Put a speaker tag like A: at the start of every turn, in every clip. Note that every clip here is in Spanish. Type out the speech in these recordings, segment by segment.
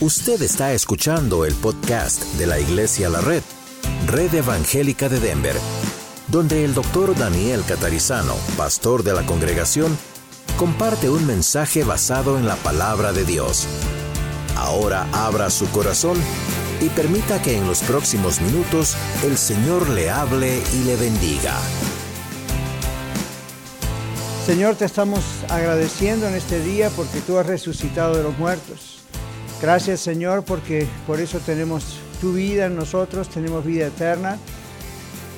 A: Usted está escuchando el podcast de la Iglesia La Red, Red Evangélica de Denver, donde el doctor Daniel Catarizano, pastor de la congregación, comparte un mensaje basado en la palabra de Dios. Ahora abra su corazón y permita que en los próximos minutos el Señor le hable y le bendiga.
B: Señor, te estamos agradeciendo en este día porque tú has resucitado de los muertos. Gracias, Señor, porque por eso tenemos tu vida en nosotros, tenemos vida eterna.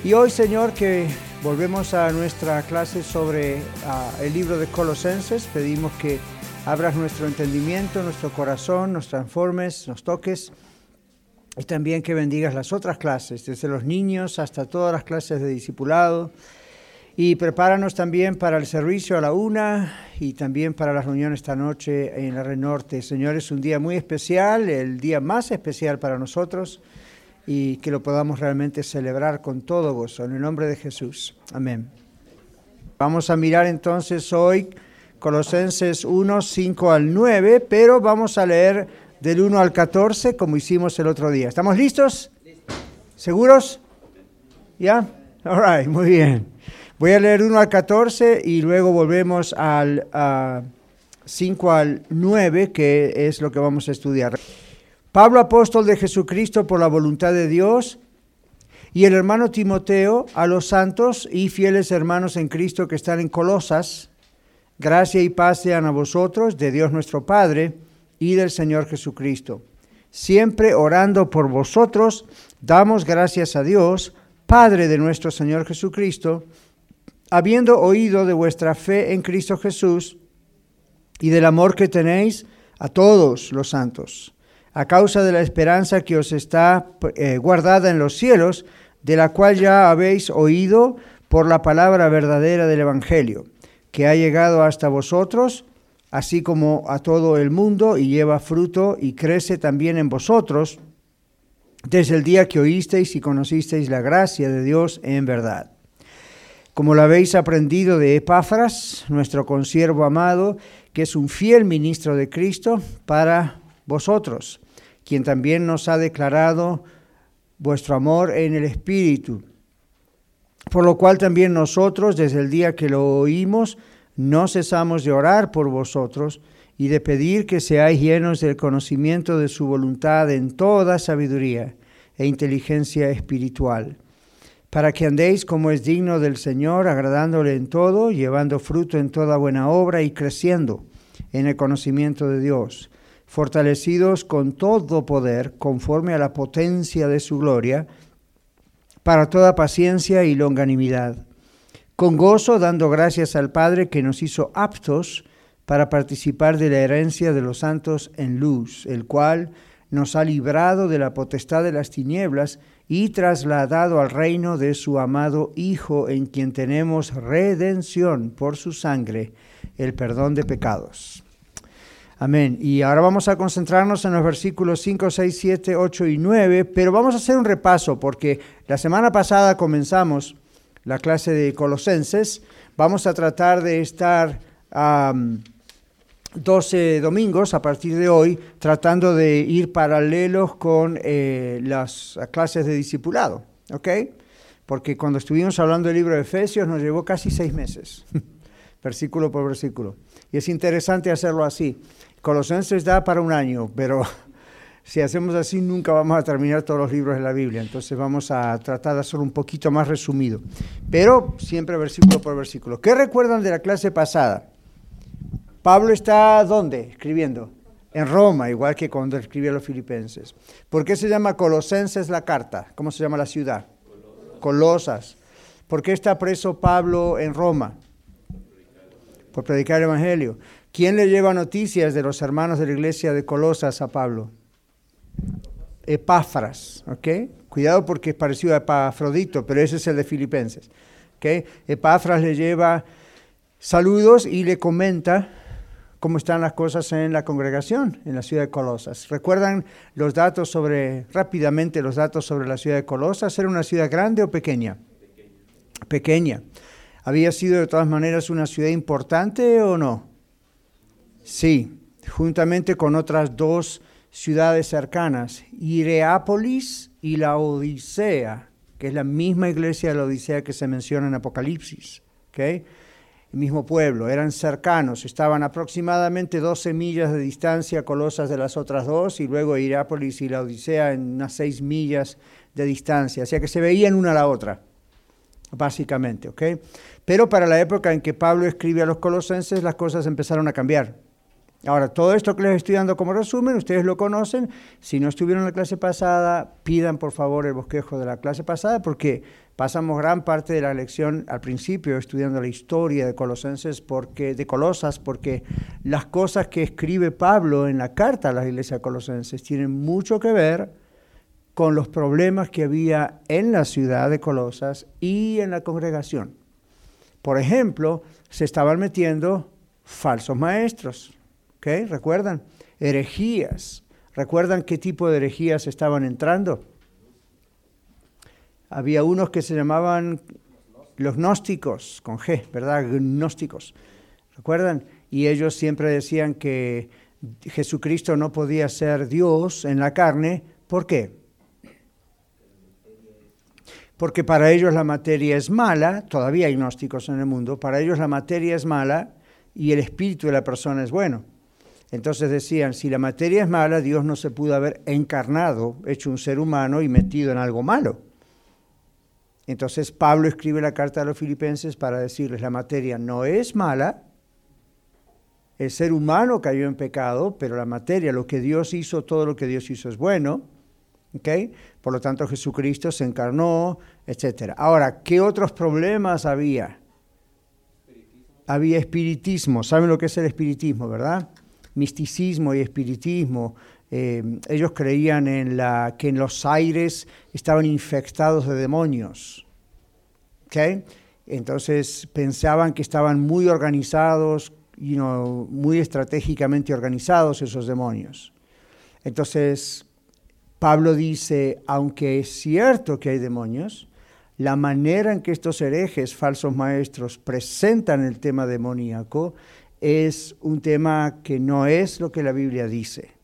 B: Y hoy, Señor, que volvemos a nuestra clase sobre uh, el libro de Colosenses, pedimos que abras nuestro entendimiento, nuestro corazón, nos transformes, nos toques y también que bendigas las otras clases, desde los niños hasta todas las clases de discipulado y prepáranos también para el servicio a la una y también para la reunión esta noche en la Red Norte. Señor, es un día muy especial, el día más especial para nosotros y que lo podamos realmente celebrar con todo gozo. En el nombre de Jesús. Amén. Vamos a mirar entonces hoy Colosenses 1, 5 al 9, pero vamos a leer del 1 al 14 como hicimos el otro día. ¿Estamos listos? ¿Seguros? ¿Ya? All right, muy bien. Voy a leer 1 al 14 y luego volvemos al 5 al 9, que es lo que vamos a estudiar. Pablo, apóstol de Jesucristo por la voluntad de Dios, y el hermano Timoteo, a los santos y fieles hermanos en Cristo que están en Colosas, gracia y paz sean a vosotros, de Dios nuestro Padre y del Señor Jesucristo. Siempre orando por vosotros, damos gracias a Dios, Padre de nuestro Señor Jesucristo, habiendo oído de vuestra fe en Cristo Jesús y del amor que tenéis a todos los santos, a causa de la esperanza que os está eh, guardada en los cielos, de la cual ya habéis oído por la palabra verdadera del Evangelio, que ha llegado hasta vosotros, así como a todo el mundo, y lleva fruto y crece también en vosotros, desde el día que oísteis y conocisteis la gracia de Dios en verdad como lo habéis aprendido de Epáfras, nuestro consiervo amado, que es un fiel ministro de Cristo para vosotros, quien también nos ha declarado vuestro amor en el Espíritu. Por lo cual también nosotros, desde el día que lo oímos, no cesamos de orar por vosotros y de pedir que seáis llenos del conocimiento de su voluntad en toda sabiduría e inteligencia espiritual para que andéis como es digno del Señor, agradándole en todo, llevando fruto en toda buena obra y creciendo en el conocimiento de Dios, fortalecidos con todo poder, conforme a la potencia de su gloria, para toda paciencia y longanimidad, con gozo dando gracias al Padre que nos hizo aptos para participar de la herencia de los santos en luz, el cual nos ha librado de la potestad de las tinieblas, y trasladado al reino de su amado Hijo, en quien tenemos redención por su sangre, el perdón de pecados. Amén. Y ahora vamos a concentrarnos en los versículos 5, 6, 7, 8 y 9, pero vamos a hacer un repaso porque la semana pasada comenzamos la clase de Colosenses. Vamos a tratar de estar... 12 domingos a partir de hoy, tratando de ir paralelos con eh, las clases de discipulado, ¿ok? Porque cuando estuvimos hablando del libro de Efesios nos llevó casi seis meses, versículo por versículo. Y es interesante hacerlo así. Colosenses da para un año, pero si hacemos así nunca vamos a terminar todos los libros de la Biblia. Entonces vamos a tratar de hacerlo un poquito más resumido, pero siempre versículo por versículo. ¿Qué recuerdan de la clase pasada? Pablo está ¿dónde? Escribiendo. En Roma, igual que cuando escribió a los filipenses. ¿Por qué se llama Colosenses la carta? ¿Cómo se llama la ciudad? Colosas. ¿Por qué está preso Pablo en Roma? Por predicar el Evangelio. ¿Quién le lleva noticias de los hermanos de la iglesia de Colosas a Pablo? Epáfras, ¿ok? Cuidado porque es parecido a Epafrodito, pero ese es el de Filipenses, ¿ok? Epáfras le lleva saludos y le comenta cómo están las cosas en la congregación en la ciudad de Colosas. ¿Recuerdan los datos sobre, rápidamente los datos sobre la ciudad de Colosas? ¿Era una ciudad grande o pequeña? Pequeña. ¿Había sido de todas maneras una ciudad importante o no? Sí, juntamente con otras dos ciudades cercanas, Ireápolis y la Odisea, que es la misma iglesia de la Odisea que se menciona en Apocalipsis. ¿okay? El mismo pueblo, eran cercanos, estaban aproximadamente 12 millas de distancia Colosas de las otras dos y luego Irápolis y la Odisea en unas 6 millas de distancia, o sea que se veían una a la otra, básicamente. ¿ok? Pero para la época en que Pablo escribe a los colosenses las cosas empezaron a cambiar. Ahora, todo esto que les estoy dando como resumen, ustedes lo conocen. Si no estuvieron en la clase pasada, pidan por favor el bosquejo de la clase pasada, porque pasamos gran parte de la lección al principio estudiando la historia de Colosenses, porque, de Colosas, porque las cosas que escribe Pablo en la carta a la iglesia Colosenses tienen mucho que ver con los problemas que había en la ciudad de Colosas y en la congregación. Por ejemplo, se estaban metiendo falsos maestros ¿Recuerdan? Herejías. ¿Recuerdan qué tipo de herejías estaban entrando? Había unos que se llamaban los gnósticos, con G, ¿verdad? Gnósticos. ¿Recuerdan? Y ellos siempre decían que Jesucristo no podía ser Dios en la carne. ¿Por qué? Porque para ellos la materia es mala, todavía hay gnósticos en el mundo, para ellos la materia es mala y el espíritu de la persona es bueno. Entonces decían, si la materia es mala, Dios no se pudo haber encarnado, hecho un ser humano y metido en algo malo. Entonces Pablo escribe la carta a los filipenses para decirles, la materia no es mala, el ser humano cayó en pecado, pero la materia, lo que Dios hizo, todo lo que Dios hizo es bueno. ¿okay? Por lo tanto, Jesucristo se encarnó, etc. Ahora, ¿qué otros problemas había? Había espiritismo. ¿Saben lo que es el espiritismo, verdad? misticismo y espiritismo. Eh, ellos creían en que en los aires estaban infectados de demonios. ¿okay? Entonces pensaban que estaban muy organizados, y muy estratégicamente organizados esos demonios. Entonces Pablo dice, aunque es cierto que hay demonios, la manera en que estos herejes, falsos maestros, presentan el tema demoníaco es un tema que no es lo que la Biblia dice.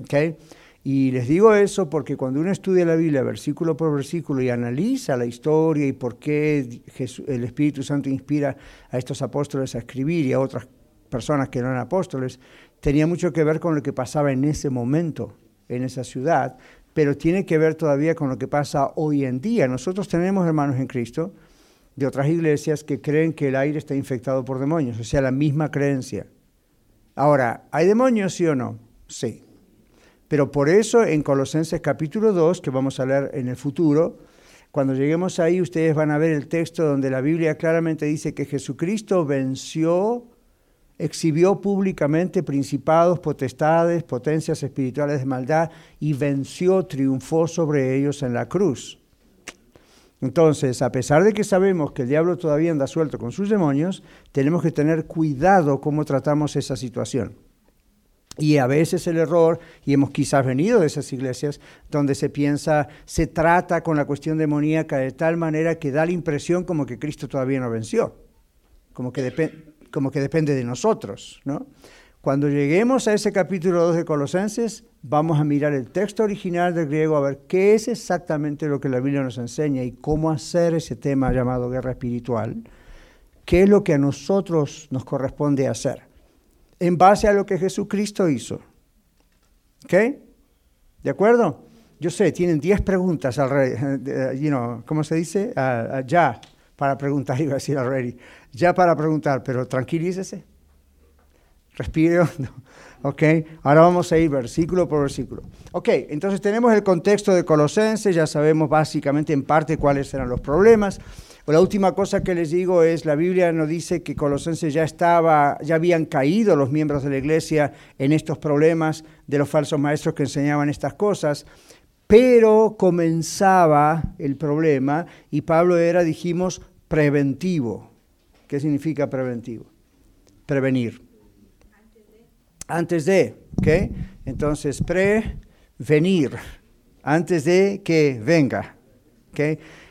B: ¿Okay? Y les digo eso porque cuando uno estudia la Biblia versículo por versículo y analiza la historia y por qué el Espíritu Santo inspira a estos apóstoles a escribir y a otras personas que no eran apóstoles, tenía mucho que ver con lo que pasaba en ese momento, en esa ciudad, pero tiene que ver todavía con lo que pasa hoy en día. Nosotros tenemos hermanos en Cristo de otras iglesias que creen que el aire está infectado por demonios, o sea, la misma creencia. Ahora, ¿hay demonios, sí o no? Sí. Pero por eso en Colosenses capítulo 2, que vamos a leer en el futuro, cuando lleguemos ahí ustedes van a ver el texto donde la Biblia claramente dice que Jesucristo venció, exhibió públicamente principados, potestades, potencias espirituales de maldad y venció, triunfó sobre ellos en la cruz. Entonces, a pesar de que sabemos que el diablo todavía anda suelto con sus demonios, tenemos que tener cuidado cómo tratamos esa situación. Y a veces el error, y hemos quizás venido de esas iglesias, donde se piensa, se trata con la cuestión demoníaca de tal manera que da la impresión como que Cristo todavía no venció, como que, como que depende de nosotros, ¿no? Cuando lleguemos a ese capítulo 2 de Colosenses, vamos a mirar el texto original del griego a ver qué es exactamente lo que la Biblia nos enseña y cómo hacer ese tema llamado guerra espiritual, qué es lo que a nosotros nos corresponde hacer, en base a lo que Jesucristo hizo. ¿Ok? ¿De acuerdo? Yo sé, tienen 10 preguntas al rey, ¿cómo se dice? ya para preguntar, iba a decir already, ya para preguntar, pero tranquilícese Respire Ok, ahora vamos a ir versículo por versículo. Ok, entonces tenemos el contexto de Colosenses, ya sabemos básicamente en parte cuáles eran los problemas. La última cosa que les digo es, la Biblia nos dice que Colosenses ya estaba, ya habían caído los miembros de la iglesia en estos problemas de los falsos maestros que enseñaban estas cosas, pero comenzaba el problema y Pablo era, dijimos, preventivo. ¿Qué significa preventivo? Prevenir antes de, ¿ok? Entonces, prevenir, antes de que venga, ¿ok?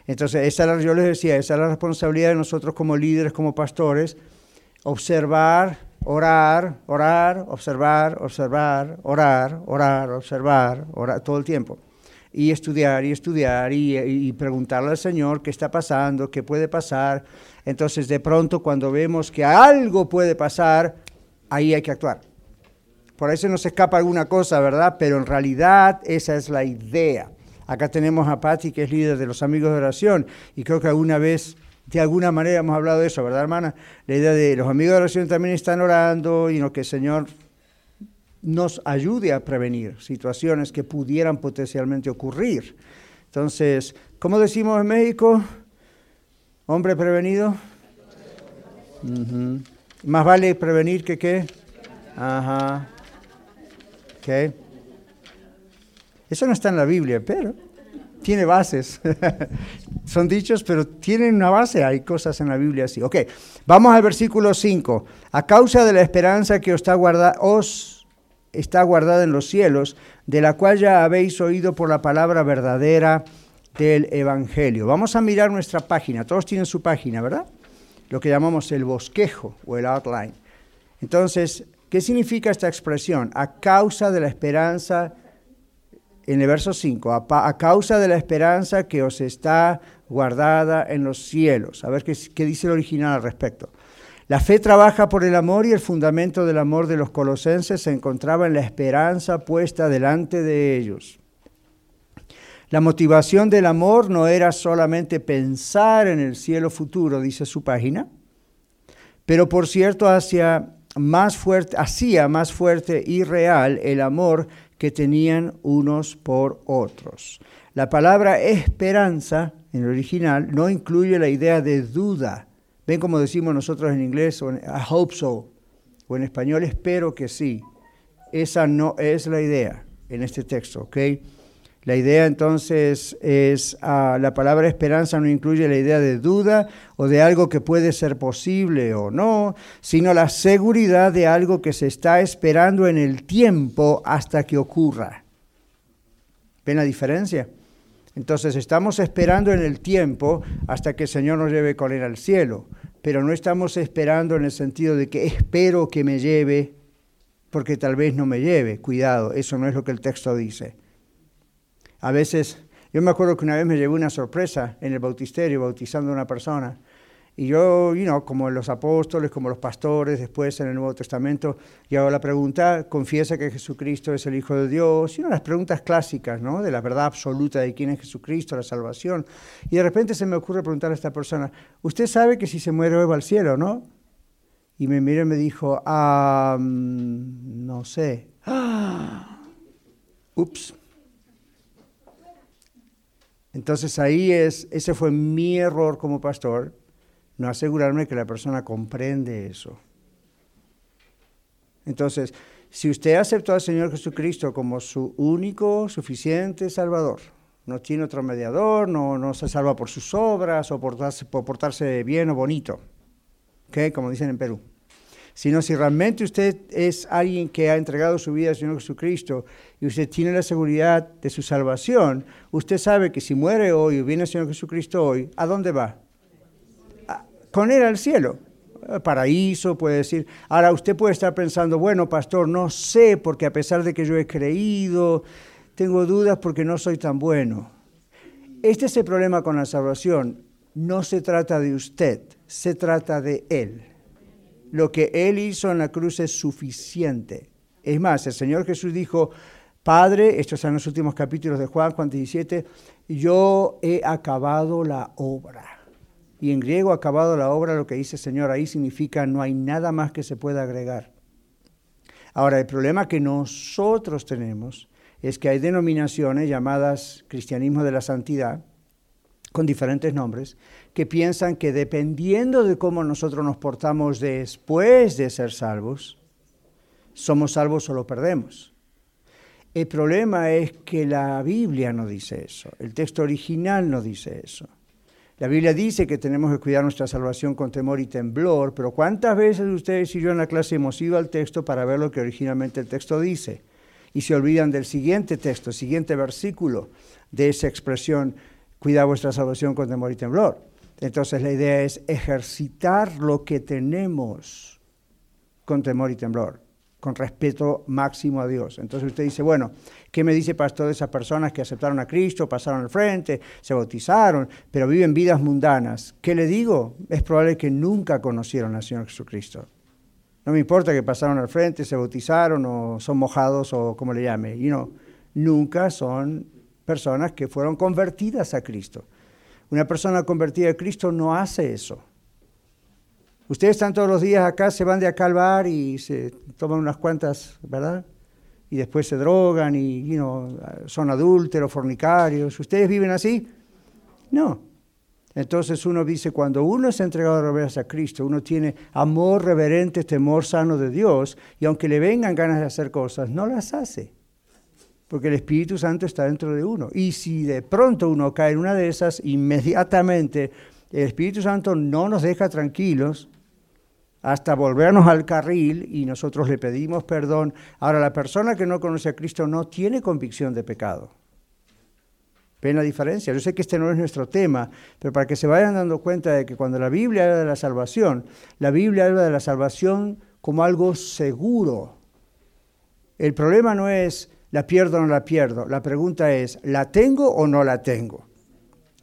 B: Entonces, esa yo les decía, esa es la responsabilidad de nosotros como líderes, como pastores, observar Orar, orar, observar, observar, orar, orar, observar, orar, todo el tiempo. Y estudiar y estudiar y, y preguntarle al Señor qué está pasando, qué puede pasar. Entonces de pronto cuando vemos que algo puede pasar, ahí hay que actuar. Por ahí se nos escapa alguna cosa, ¿verdad? Pero en realidad esa es la idea. Acá tenemos a Patti, que es líder de los amigos de oración, y creo que alguna vez, de alguna manera hemos hablado de eso, ¿verdad, hermana? La idea de los amigos de oración también están orando y lo que el Señor nos ayude a prevenir situaciones que pudieran potencialmente ocurrir. Entonces, ¿cómo decimos en México? Hombre prevenido. Más vale prevenir que qué. Ajá. ¿Ok? Eso no está en la Biblia, pero tiene bases. Son dichos, pero tienen una base. Hay cosas en la Biblia así. Ok, vamos al versículo 5. A causa de la esperanza que os está, guarda, os está guardada en los cielos, de la cual ya habéis oído por la palabra verdadera del Evangelio. Vamos a mirar nuestra página. Todos tienen su página, ¿verdad? Lo que llamamos el bosquejo o el outline. Entonces, ¿qué significa esta expresión? A causa de la esperanza en el verso 5, a, causa de la esperanza que os está guardada en los cielos. A ver qué, dice el original al respecto. La fe trabaja por el amor y el fundamento del amor de los colosenses se encontraba en la esperanza puesta delante de ellos. La motivación del amor no era solamente pensar en el cielo futuro, dice su página, pero por cierto hacia más fuerte, hacía más fuerte y real el amor que tenían unos por otros. La palabra esperanza en el original no incluye la idea de duda. Ven como decimos nosotros en inglés, I hope so, o en español espero que sí. Esa no es la idea en este texto, ¿ok? La idea entonces es, ah, la palabra esperanza no incluye la idea de duda o de algo que puede ser posible o no, sino la seguridad de algo que se está esperando en el tiempo hasta que ocurra. ¿Ven la diferencia? Entonces estamos esperando en el tiempo hasta que el Señor nos lleve con él al cielo, pero no estamos esperando en el sentido de que espero que me lleve porque tal vez no me lleve. Cuidado, eso no es lo que el texto dice. A veces, yo me acuerdo que una vez me llevé una sorpresa en el bautisterio, bautizando a una persona. Y yo, you como los apóstoles, como los pastores, después en el Nuevo Testamento, yo hago la pregunta, confiesa que Jesucristo es el Hijo de Dios, y una de las preguntas clásicas, ¿no? De la verdad absoluta de quién es Jesucristo, la salvación. Y de repente se me ocurre preguntar a esta persona, usted sabe que si se muere va al cielo, ¿no? Y me miró y me dijo, ah, no sé. Ups. Entonces ahí es, ese fue mi error como pastor, no asegurarme que la persona comprende eso. Entonces, si usted aceptó al Señor Jesucristo como su único, suficiente Salvador, no tiene otro mediador, no, se salva por sus obras o por, por portarse bien o bonito, ¿okay? como dicen en Perú sino si realmente usted es alguien que ha entregado su vida al Señor Jesucristo y usted tiene la seguridad de su salvación, usted sabe que si muere hoy o viene el Señor Jesucristo hoy, ¿a dónde va? con Él al cielo. Paraíso, puede decir. Ahora usted puede estar pensando, bueno, pastor, no sé, porque a pesar de que yo he creído, tengo dudas porque no soy tan bueno. Este es el problema con la salvación. No se trata de usted, se trata de Él. Lo que Él hizo en la cruz es suficiente. Es más, el Señor Jesús dijo, Padre, estos son los últimos capítulos de Juan, Juan 17, yo he acabado la obra. Y en griego, acabado la obra, lo que dice el Señor ahí significa no hay nada más que se pueda agregar. Ahora, el problema que nosotros tenemos es que hay denominaciones llamadas cristianismo de la santidad, con diferentes nombres, que piensan que dependiendo de cómo nosotros nos portamos después de ser salvos, somos salvos o lo perdemos. El problema es que la Biblia no dice eso, el texto original no dice eso. La Biblia dice que tenemos que cuidar nuestra salvación con temor y temblor, pero ¿cuántas veces ustedes y yo en la clase hemos ido al texto para ver lo que originalmente el texto dice? Y se olvidan del siguiente texto, siguiente versículo de esa expresión, cuida vuestra salvación con temor y temblor. Entonces la idea es ejercitar lo que tenemos. con temor y temblor, con respeto máximo a Dios. Entonces usted dice, bueno, ¿qué me dice pastor de esas personas que aceptaron a Cristo, pasaron al frente, se bautizaron, pero viven vidas mundanas? ¿Qué le digo? Es probable que nunca conocieron al Señor Jesucristo. No me importa que pasaron al frente, se bautizaron o son mojados o como le llame. You know, nunca son personas que fueron convertidas a Cristo. Una persona convertida a Cristo no hace eso. Ustedes están todos los días acá, se van de acá al bar y se toman unas cuantas, ¿verdad? Y después se drogan y you son adúlteros, fornicarios. ¿Ustedes viven así? No. Entonces uno dice, cuando uno es entregado a a Cristo, uno tiene amor reverente, temor sano de Dios, y aunque le vengan ganas de hacer cosas, no las hace, porque el Espíritu Santo está dentro de uno. Y si de pronto uno cae en una de esas, inmediatamente el Espíritu Santo no nos deja tranquilos hasta volvernos al carril y nosotros le pedimos perdón. Ahora, la persona que no conoce a Cristo no tiene convicción de pecado. ¿Ven la diferencia? Yo sé que este no es nuestro tema, pero para que se vayan dando cuenta de que cuando la Biblia habla de la salvación, la Biblia habla de la salvación como algo seguro. El problema no es la pierdo o no la pierdo, la pregunta es, ¿la tengo o no la tengo?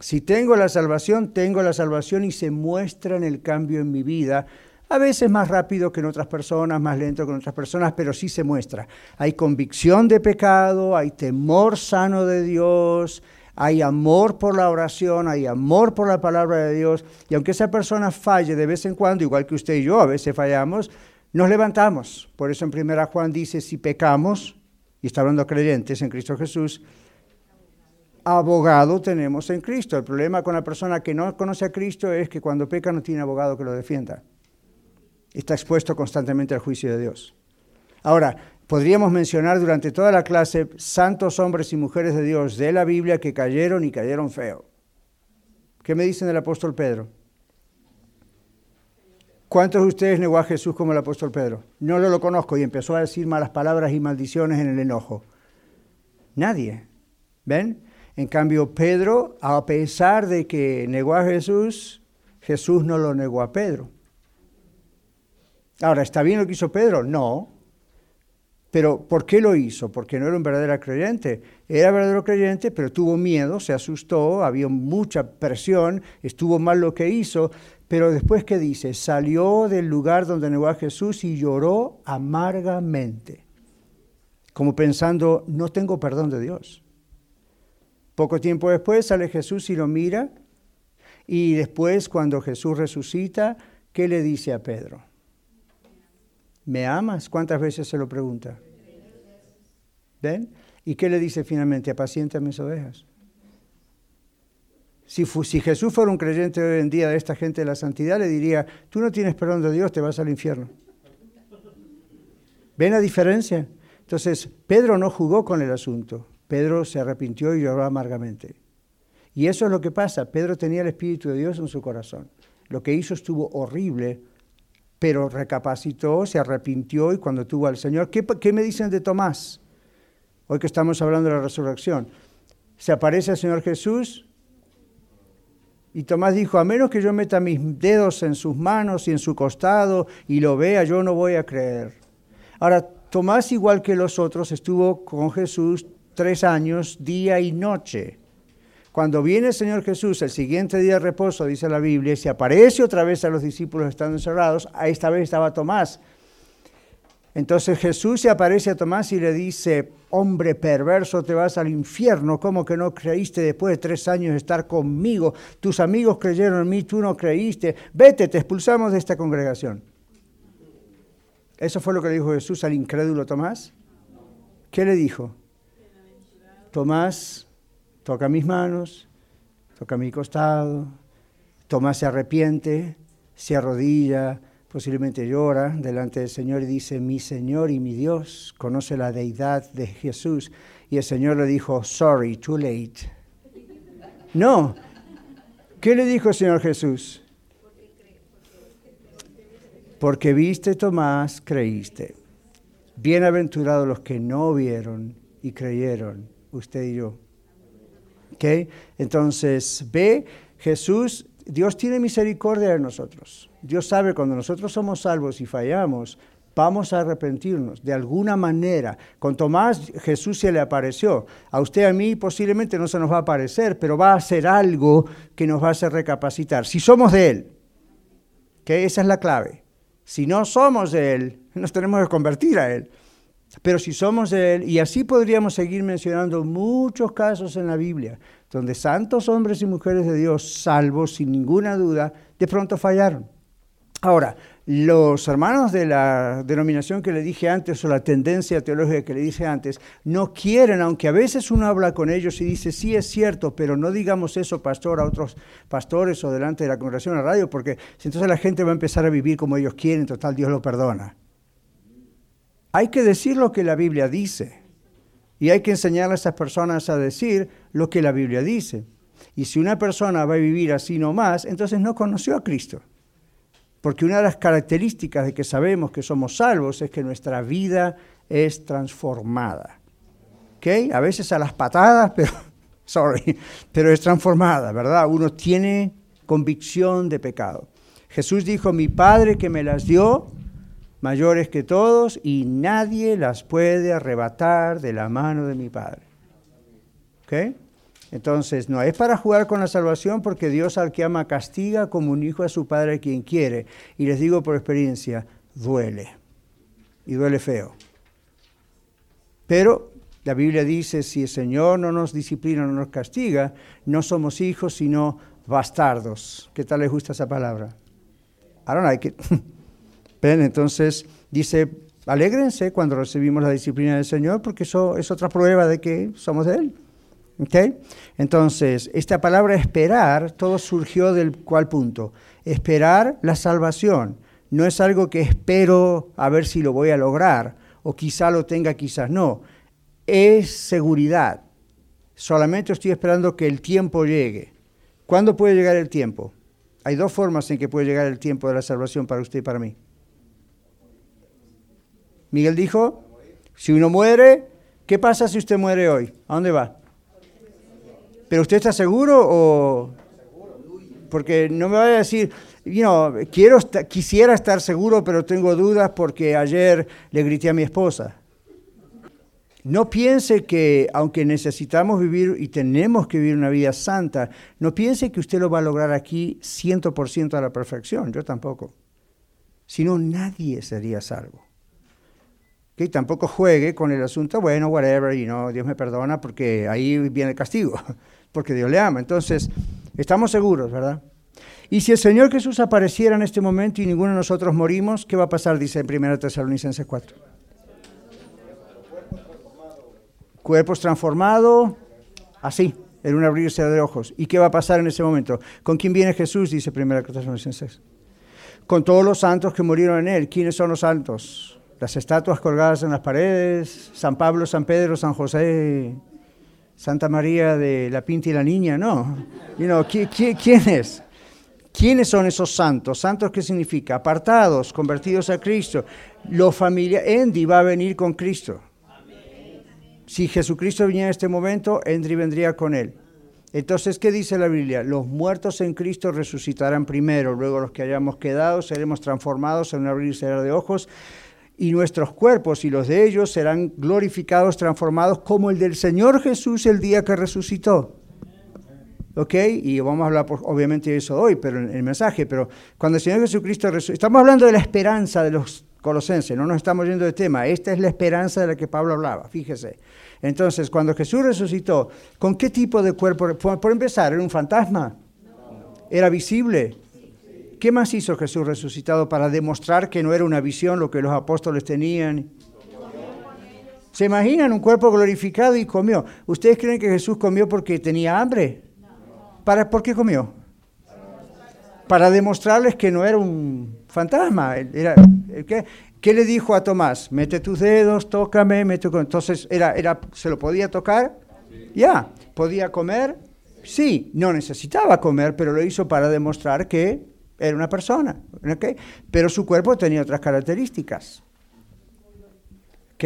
B: Si tengo la salvación, tengo la salvación y se muestra en el cambio en mi vida, a veces más rápido que en otras personas, más lento que en otras personas, pero sí se muestra. Hay convicción de pecado, hay temor sano de Dios, hay amor por la oración, hay amor por la palabra de Dios, y aunque esa persona falle de vez en cuando, igual que usted y yo a veces fallamos, nos levantamos. Por eso en primera Juan dice, si pecamos, y está hablando creyentes en Cristo Jesús, abogado tenemos en Cristo. El problema con la persona que no conoce a Cristo es que cuando peca no tiene abogado que lo defienda. Está expuesto constantemente al juicio de Dios. Ahora, Podríamos mencionar durante toda la clase santos hombres y mujeres de Dios de la Biblia que cayeron y cayeron feo. ¿Qué me dicen del apóstol Pedro? ¿Cuántos de ustedes negó a Jesús como el apóstol Pedro? No lo, conozco y empezó a decir malas palabras y maldiciones en el enojo. Nadie. ¿Ven? En cambio, Pedro, a pesar de que negó a Jesús, Jesús no lo negó a Pedro. Ahora, ¿está bien lo que hizo Pedro? No, pero ¿por qué lo hizo? Porque no era un verdadero creyente. Era verdadero creyente, pero tuvo miedo, se asustó, había mucha presión, estuvo mal lo que hizo. Pero después, ¿qué dice? Salió del lugar donde negó a Jesús y lloró amargamente, como pensando, no tengo perdón de Dios. Poco tiempo después sale Jesús y lo mira, y después cuando Jesús resucita, ¿qué le dice a Pedro? ¿Me amas? ¿Cuántas veces se lo pregunta? ¿Ven? ¿Y qué le dice finalmente? Apacienta mis ovejas. Si, Jesús fuera un creyente hoy en día de esta gente de la santidad, le diría, tú no tienes perdón de Dios, te vas al infierno. ¿Ven la diferencia? Entonces, Pedro no jugó con el asunto. Pedro se arrepintió y lloró amargamente. Y eso es lo que pasa. Pedro tenía el Espíritu de Dios en su corazón. Lo que hizo estuvo horrible, pero recapacitó, se arrepintió y cuando tuvo al Señor, ¿qué, me dicen de Tomás? Hoy que estamos hablando de la resurrección. Se aparece el Señor Jesús y Tomás dijo, a menos que yo meta mis dedos en sus manos y en su costado y lo vea, yo no voy a creer. Ahora, Tomás, igual que los otros, estuvo con Jesús tres años, día y noche. Cuando viene el Señor Jesús el siguiente día de reposo, dice la Biblia, se aparece otra vez a los discípulos estando encerrados, esta vez estaba Tomás. Entonces Jesús se aparece a Tomás y le dice, hombre perverso, te vas al infierno, ¿cómo que no creíste después de tres años estar conmigo? Tus amigos creyeron en mí, tú no creíste, vete, te expulsamos de esta congregación. ¿Eso fue lo que le dijo Jesús al incrédulo Tomás? ¿Qué le dijo? Tomás, toca mis manos, toca mi costado, Tomás se arrepiente, se arrodilla, posiblemente llora delante del Señor y dice, mi Señor y mi Dios, conoce la deidad de Jesús. Y el Señor le dijo, sorry, too late. No. ¿Qué le dijo el Señor Jesús? Porque viste, Tomás, creíste. Bienaventurados los que no vieron y creyeron, usted y yo. Entonces, ve, Jesús, Dios tiene misericordia de nosotros. Dios sabe cuando nosotros somos salvos y fallamos, vamos a arrepentirnos de alguna manera. Con Tomás Jesús se le apareció. A usted, a mí posiblemente no se nos va a aparecer, pero va a hacer algo que nos va a hacer recapacitar. Si somos de Él, que esa es la clave. Si no somos de Él, nos tenemos que convertir a Él. Pero si somos de Él, y así podríamos seguir mencionando muchos casos en la Biblia, donde santos hombres y mujeres de Dios, salvos sin ninguna duda, de pronto fallaron. Ahora, los hermanos de la denominación que le dije antes o la tendencia teológica que le dije antes no quieren, aunque a veces uno habla con ellos y dice, sí es cierto, pero no digamos eso, pastor, a otros pastores o delante de la congregación a radio, porque entonces la gente va a empezar a vivir como ellos quieren, total Dios lo perdona. Hay que decir lo que la Biblia dice y hay que enseñar a esas personas a decir lo que la Biblia dice. Y si una persona va a vivir así nomás, entonces no conoció a Cristo. Porque una de las características de que sabemos que somos salvos es que nuestra vida es transformada. ¿Ok? A veces a las patadas, pero, sorry, pero es transformada, ¿verdad? Uno tiene convicción de pecado. Jesús dijo, mi Padre que me las dio, mayores que todos, y nadie las puede arrebatar de la mano de mi Padre. ¿Ok? Entonces, no es para jugar con la salvación porque Dios al que ama castiga como un hijo a su padre quien quiere. Y les digo por experiencia, duele. Y duele feo. Pero la Biblia dice, si el Señor no nos disciplina, no nos castiga, no somos hijos, sino bastardos. ¿Qué tal les gusta esa palabra? I don't like. Entonces dice, alégrense cuando recibimos la disciplina del Señor porque eso es otra prueba de que somos de Él. ¿Okay? Entonces, esta palabra esperar, todo surgió del cual punto. Esperar la salvación. No es algo que espero a ver si lo voy a lograr, o quizá lo tenga, quizás no. Es seguridad. Solamente estoy esperando que el tiempo llegue. ¿Cuándo puede llegar el tiempo? Hay dos formas en que puede llegar el tiempo de la salvación para usted y para mí. Miguel dijo, si uno muere, ¿qué pasa si usted muere hoy? ¿A dónde va? ¿Pero usted está seguro o...? Porque no me vaya a decir, you quiero quisiera estar seguro, pero tengo dudas porque ayer le grité a mi esposa. No piense que, aunque necesitamos vivir y tenemos que vivir una vida santa, no piense que usted lo va a lograr aquí 100% a la perfección, yo tampoco. Si no, nadie sería salvo. Que tampoco juegue con el asunto, bueno, whatever, y no, Dios me perdona porque ahí viene el castigo, porque Dios le ama. Entonces, estamos seguros, ¿verdad? Y si el Señor Jesús apareciera en este momento y ninguno de nosotros morimos, ¿qué va a pasar? Dice en 1 Tesalonicenses 4. Cuerpos transformados, así, en un abrirse de ojos. ¿Y qué va a pasar en ese momento? ¿Con quién viene Jesús? Dice 1 Tesalonicenses. Con todos los santos que murieron en él. ¿Quiénes son los santos? Las estatuas colgadas en las paredes, San Pablo, San Pedro, San José, Santa María de la Pinta y la Niña, no. You know, ¿Quiénes? ¿Quiénes son esos santos? ¿Santos qué significa? Apartados, convertidos a Cristo. Los familia, Andy va a venir con Cristo. Si Jesucristo viniera en este momento, Andy vendría con él. Entonces, ¿qué dice la Biblia? Los muertos en Cristo resucitarán primero, luego los que hayamos quedado seremos transformados en un abrir de ojos y nuestros cuerpos y los de ellos serán glorificados, transformados como el del Señor Jesús el día que resucitó. ¿Ok? Y vamos a hablar obviamente de eso hoy, pero en el mensaje, pero cuando el Señor Jesucristo resucitó, estamos hablando de la esperanza de los colosenses, no nos estamos yendo de tema, esta es la esperanza de la que Pablo hablaba, fíjese. Entonces, cuando Jesús resucitó, ¿con qué tipo de cuerpo? Por empezar, ¿era un fantasma? ¿Era visible? ¿Qué más hizo Jesús resucitado para demostrar que no era una visión lo que los apóstoles tenían? ¿Se imaginan un cuerpo glorificado y comió? ¿Ustedes creen que Jesús comió porque tenía hambre? ¿Para, ¿Por qué comió? Para demostrarles que no era un fantasma. Era, ¿qué? ¿Qué le dijo a Tomás? Mete tus dedos, tócame, mete... Entonces, era, era, ¿se lo podía tocar? Ya. ¿Podía comer? Sí. No necesitaba comer, pero lo hizo para demostrar que era una persona, pero su cuerpo tenía otras características.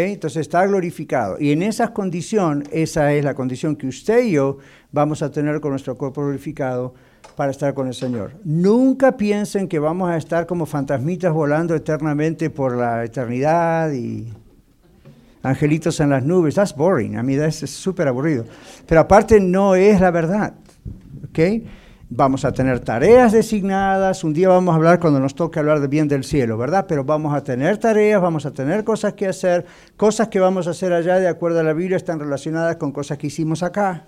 B: Entonces está glorificado. Y en esa condición, esa es la condición que usted y yo vamos a tener con nuestro cuerpo glorificado para estar con el Señor. Nunca piensen que vamos a estar como fantasmitas volando eternamente por la eternidad y angelitos en las nubes. That's boring. A mí es súper aburrido. Pero aparte no es la verdad. ¿Ok? Vamos a tener tareas designadas, un día vamos a hablar cuando nos toque hablar de bien del cielo, ¿verdad? Pero vamos a tener tareas, vamos a tener cosas que hacer, cosas que vamos a hacer allá de acuerdo a la Biblia están relacionadas con cosas que hicimos acá.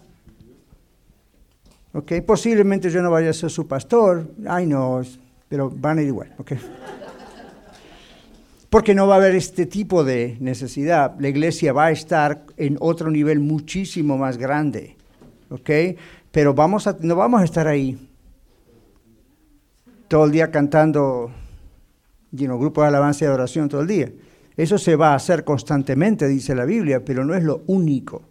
B: ¿Ok? Posiblemente yo no vaya a ser su pastor, ay no, pero van a ir igual, ¿ok? Porque no va a haber este tipo de necesidad. La iglesia va a estar en otro nivel muchísimo más grande, ¿ok? Pero vamos a, no vamos a estar ahí todo el día cantando you know, grupos de alabanza y adoración todo el día. Eso se va a hacer constantemente, dice la Biblia, pero no es lo único.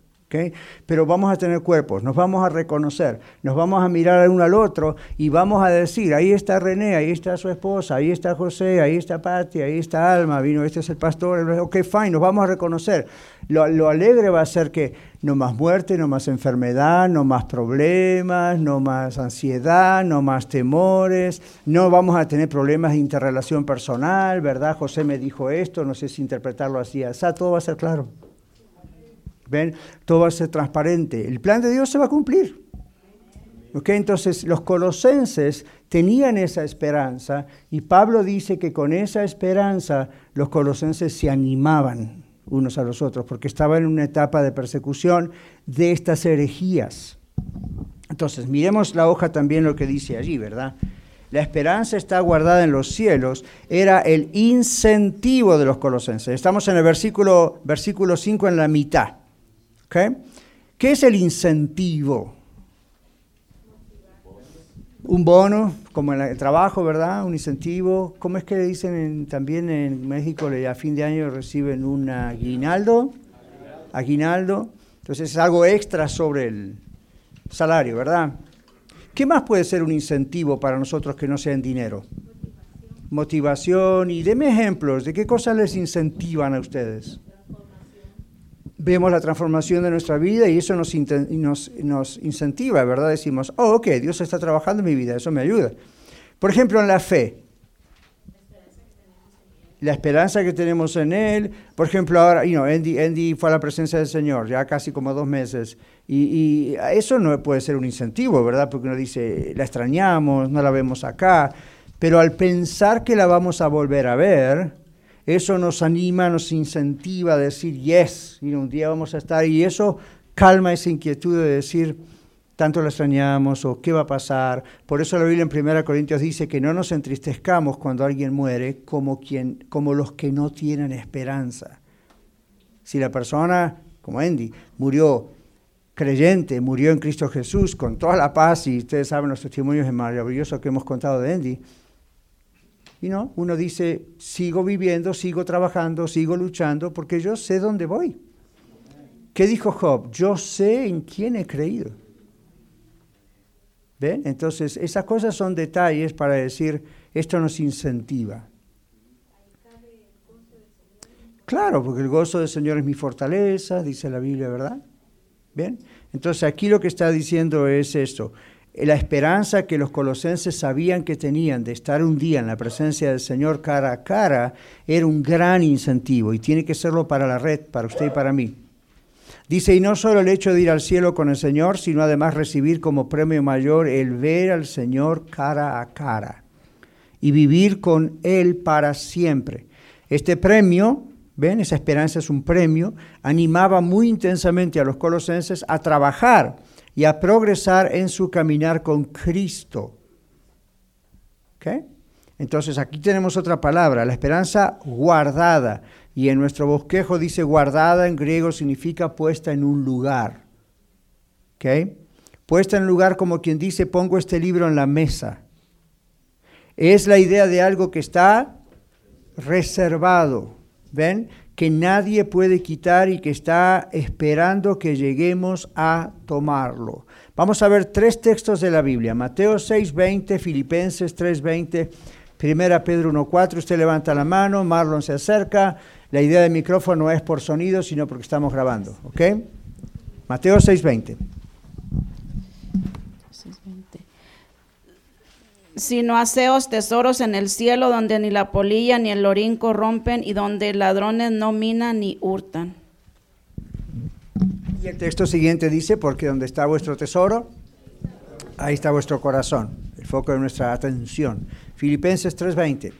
B: Pero vamos a tener cuerpos, nos vamos a reconocer, nos vamos a mirar uno al otro y vamos a decir, ahí está René, ahí está su esposa, ahí está José, ahí está Patti, ahí está Alma, vino, este es el pastor, ok, fine, nos vamos a reconocer. Lo, lo alegre va a ser que no más muerte, no más enfermedad, no más problemas, no más ansiedad, no más temores, no vamos a tener problemas de interrelación personal, ¿verdad? José me dijo esto, no sé si interpretarlo así, sea, todo va a ser claro. ¿Ven? Todo va a ser transparente. El plan de Dios se va a cumplir. Entonces los colosenses tenían esa esperanza y Pablo dice que con esa esperanza los colosenses se animaban unos a los otros porque estaban en una etapa de persecución de estas herejías. Entonces, miremos la hoja también lo que dice allí, ¿verdad? La esperanza está guardada en los cielos, era el incentivo de los colosenses. Estamos en el versículo, versículo 5 en la mitad. ¿Qué es el incentivo? Un bono, como en el trabajo, ¿verdad? Un incentivo. ¿Cómo es que le dicen también en México, a fin de año reciben un aguinaldo? Aguinaldo. Entonces es algo extra sobre el salario, ¿verdad? ¿Qué más puede ser un incentivo para nosotros que no sea en dinero? Motivación. Y deme ejemplos de qué cosas les incentivan a ustedes vemos la transformación de nuestra vida y eso nos, nos, incentiva, ¿verdad? Decimos, oh, ok, Dios está trabajando en mi vida, eso me ayuda. Por ejemplo, en la fe. La esperanza que tenemos en Él. Por ejemplo, ahora, you know, Andy, fue a la presencia del Señor ya casi como dos meses. Y, y, eso no puede ser un incentivo, ¿verdad? Porque uno dice, la extrañamos, no la vemos acá. Pero al pensar que la vamos a volver a ver, eso nos anima, nos incentiva a decir, yes, y un día vamos a estar, y eso calma esa inquietud de decir, tanto la extrañamos o qué va a pasar. Por eso la Biblia en 1 Corintios dice que no nos entristezcamos cuando alguien muere como, como los que no tienen esperanza. Si la persona, como Andy, murió creyente, murió en Cristo Jesús con toda la paz, y ustedes saben los testimonios maravillosos que hemos contado de Andy, y no, uno dice, sigo viviendo, sigo trabajando, sigo luchando, porque yo sé dónde voy. ¿Qué dijo Job? Yo sé en quién he creído. ¿Ven? Entonces, esas cosas son detalles para decir, esto nos incentiva. Claro, porque el gozo del Señor es mi fortaleza, dice la Biblia, ¿verdad? ¿Bien? Entonces aquí lo que está diciendo es esto la esperanza que los colosenses sabían que tenían de estar un día en la presencia del Señor cara a cara era un gran incentivo y tiene que serlo para la red, para usted y para mí. Dice, y no solo el hecho de ir al cielo con el Señor, sino además recibir como premio mayor el ver al Señor cara a cara y vivir con Él para siempre. Este premio, ven, esa esperanza es un premio, animaba muy intensamente a los colosenses a trabajar y a progresar en su caminar con Cristo. ¿Okay? Entonces aquí tenemos otra palabra, la esperanza guardada. Y en nuestro bosquejo dice guardada en griego significa puesta en un lugar. ¿Okay? Puesta en un lugar como quien dice pongo este libro en la mesa. Es la idea de algo que está reservado. ¿Ven? Que nadie puede quitar y que está esperando que lleguemos a tomarlo. Vamos a ver tres textos de la Biblia, Mateo 6:20, Filipenses 3:20, Primera Pedro 1:4, usted levanta la mano, Marlon se acerca, la idea del micrófono es por sonido, sino porque estamos grabando, ¿ok? Mateo 6:20.
C: Sino haceos tesoros en el cielo donde ni la polilla ni el lorín corrompen y donde ladrones no minan ni hurtan.
B: Y el texto siguiente dice, porque donde está vuestro tesoro, ahí está vuestro corazón, el foco de nuestra atención. Filipenses 3:20.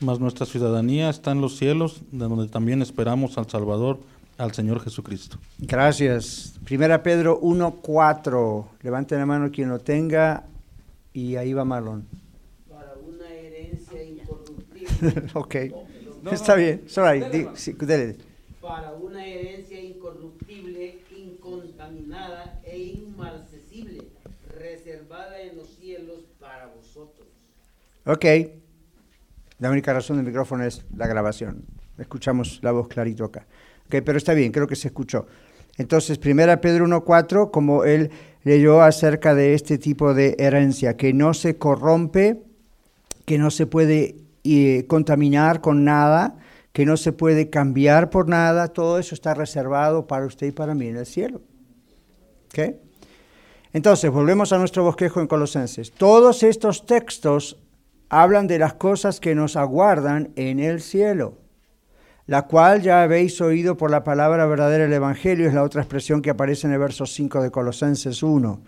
D: Mas nuestra ciudadanía está en los cielos, de donde también esperamos al Salvador, al Señor Jesucristo.
B: Gracias. Primera Pedro 1:4. Levante la mano quien lo tenga y ahí va Marlon.
E: Para una herencia incorruptible.
B: ok, está bien. Sorry. Di- sí, dele.
E: para una herencia incorruptible, incontaminada e inmarcesible, reservada en los cielos para vosotros.
B: Ok. La única razón del micrófono es la grabación. Escuchamos la voz clarito acá. Ok, pero está bien, creo que se escuchó. Entonces, primera Pedro 1.4, como él leyó acerca de este tipo de herencia, que no se corrompe, que no se puede eh, contaminar con nada, que no se puede cambiar por nada, todo eso está reservado para usted y para mí en el cielo. Entonces, volvemos a nuestro bosquejo en Colosenses. Todos estos textos hablan de las cosas que nos aguardan en el cielo, la cual ya habéis oído por la palabra verdadera del Evangelio, es la otra expresión que aparece en el verso 5 de Colosenses 1.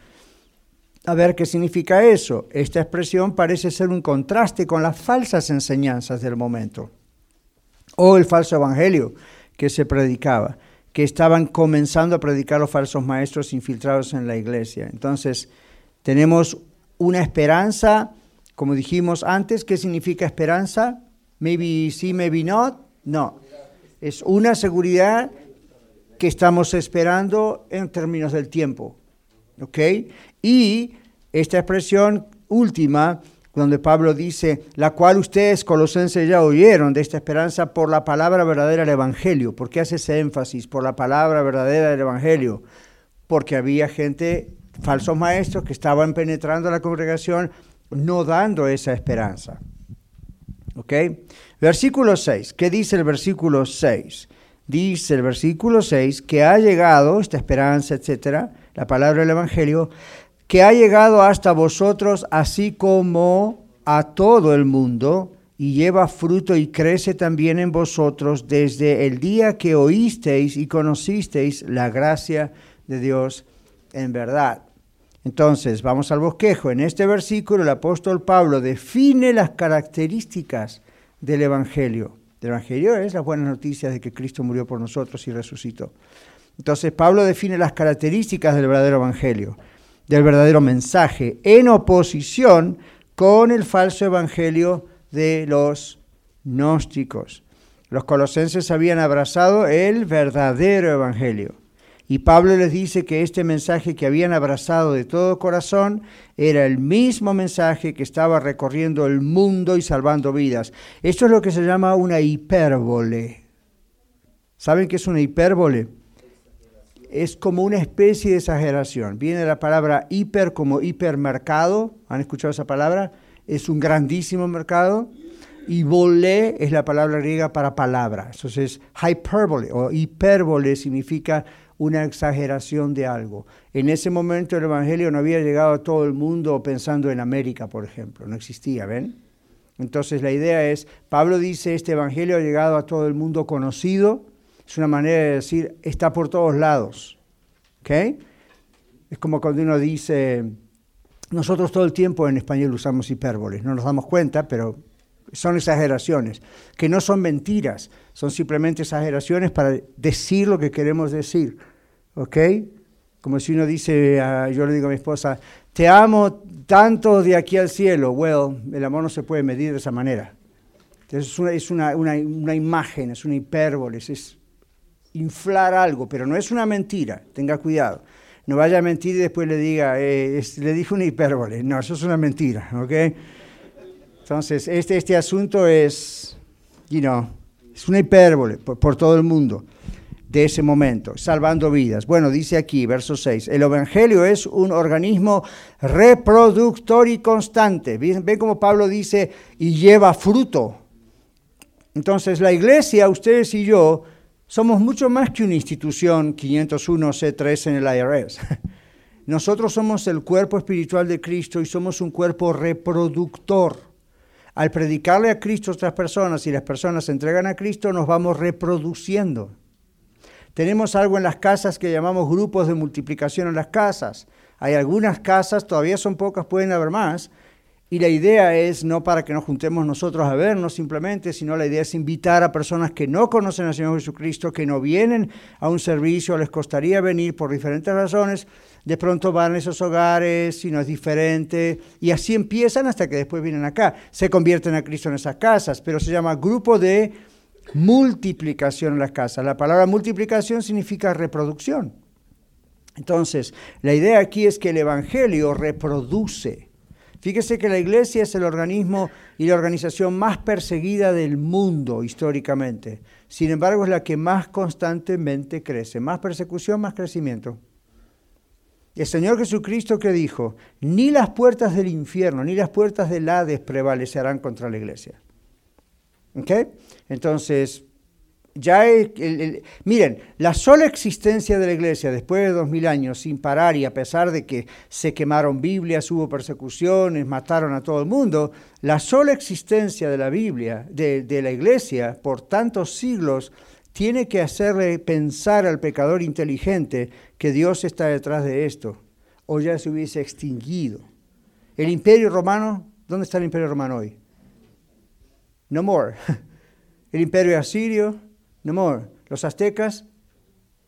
B: A ver qué significa eso. Esta expresión parece ser un contraste con las falsas enseñanzas del momento, o el falso evangelio que se predicaba, que estaban comenzando a predicar los falsos maestros infiltrados en la iglesia. Entonces, tenemos una esperanza, como dijimos antes, ¿qué significa esperanza? Maybe sí, maybe not. No, es una seguridad que estamos esperando en términos del tiempo. ¿Ok? Y esta expresión última, donde Pablo dice, la cual ustedes colosenses ya oyeron de esta esperanza por la palabra verdadera del Evangelio. ¿Por qué hace ese énfasis? Por la palabra verdadera del Evangelio. Porque había gente, falsos maestros, que estaban penetrando la congregación, no dando esa esperanza. ¿Ok? Versículo 6. ¿Qué dice el versículo 6? Dice el versículo 6 que ha llegado, esta esperanza, etcétera, la palabra del Evangelio, que ha llegado hasta vosotros así como a todo el mundo y lleva fruto y crece también en vosotros desde el día que oísteis y conocisteis la gracia de Dios en verdad. Entonces, vamos al bosquejo. En este versículo el apóstol Pablo define las características del Evangelio. El Evangelio es las buenas noticias de que Cristo murió por nosotros y resucitó. Entonces, Pablo define las características del verdadero Evangelio, del verdadero mensaje, en oposición con el falso Evangelio de los gnósticos. Los colosenses habían abrazado el verdadero Evangelio. Y Pablo les dice que este mensaje que habían abrazado de todo corazón era el mismo mensaje que estaba recorriendo el mundo y salvando vidas. Esto es lo que se llama una hipérbole. ¿Saben qué es una hipérbole? Es como una especie de exageración. Viene la palabra hiper como hipermercado. ¿Han escuchado esa palabra? Es un grandísimo mercado. Y volé es la palabra griega para palabra. Entonces, hyperbole o hipérbole significa una exageración de algo. En ese momento el Evangelio no había llegado a todo el mundo pensando en América, por ejemplo, no existía, ¿ven? Entonces la idea es, Pablo dice, este Evangelio ha llegado a todo el mundo conocido, es una manera de decir, está por todos lados, ¿ok? Es como cuando uno dice, nosotros todo el tiempo en español usamos hipérboles, no nos damos cuenta, pero son exageraciones, que no son mentiras, son simplemente exageraciones para decir lo que queremos decir. ¿Ok? Como si uno dice, uh, yo le digo a mi esposa, te amo tanto de aquí al cielo. Well, el amor no se puede medir de esa manera. Entonces es una, es una, una, una imagen, es una hipérbole, es inflar algo, pero no es una mentira, tenga cuidado. No vaya a mentir y después le diga, eh, le dije una hipérbole. No, eso es una mentira, ¿ok? Entonces, este, este asunto es, you know, es una hipérbole por, todo el mundo de ese momento, salvando vidas. Bueno, dice aquí, verso 6, el Evangelio es un organismo reproductor y constante. ¿Ven, cómo Pablo dice, y lleva fruto? Entonces, la iglesia, ustedes y yo, somos mucho más que una institución 501 C3 en el IRS. Nosotros somos el cuerpo espiritual de Cristo y somos un cuerpo reproductor. Al predicarle a Cristo a otras personas y las personas se entregan a Cristo, nos vamos reproduciendo. Tenemos algo en las casas que llamamos grupos de multiplicación en las casas. Hay algunas casas, todavía son pocas, pueden haber más, y la idea es no para que nos juntemos nosotros a vernos simplemente, sino la idea es invitar a personas que no conocen al Señor Jesucristo, que no vienen a un servicio, les costaría venir por diferentes razones, de pronto van a esos hogares y no es diferente, y así empiezan hasta que después vienen acá. Se convierten a Cristo en esas casas, pero se llama grupo de multiplicación en las casas. La palabra multiplicación significa reproducción. Entonces, la idea aquí es que el Evangelio reproduce Fíjese que la iglesia es el organismo y la organización más perseguida del mundo históricamente. Sin embargo, es la que más constantemente crece. Más persecución, más crecimiento. El Señor Jesucristo que dijo, ni las puertas del infierno, ni las puertas del Hades prevalecerán contra la iglesia. ¿Ok? Entonces, ya miren, la sola existencia de la iglesia después de dos mil años sin parar y a pesar de que se quemaron Biblias, hubo persecuciones, mataron a todo el mundo, la sola existencia de la Biblia, de, de la iglesia por tantos siglos, tiene que hacerle pensar al pecador inteligente que Dios está detrás de esto, o ya se hubiese extinguido. El imperio romano, ¿dónde está el imperio romano hoy? No more. El imperio asirio, no more. Los aztecas,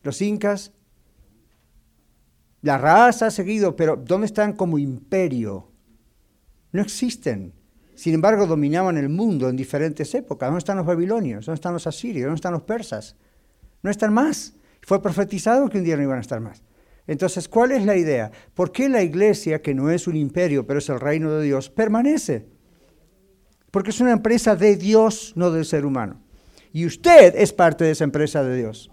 B: los incas, la raza ha seguido, pero ¿dónde están como imperio? No existen. Sin embargo, dominaban el mundo en diferentes épocas. ¿Dónde están los babilonios? ¿Dónde están los asirios? ¿Dónde están los persas? No están más. Fue profetizado que un día no iban a estar más. Entonces, ¿cuál es la idea? ¿Por qué la iglesia, que no es un imperio, pero es el reino de Dios, permanece? Porque es una empresa de Dios, no del ser humano. Y usted es parte de esa empresa de Dios.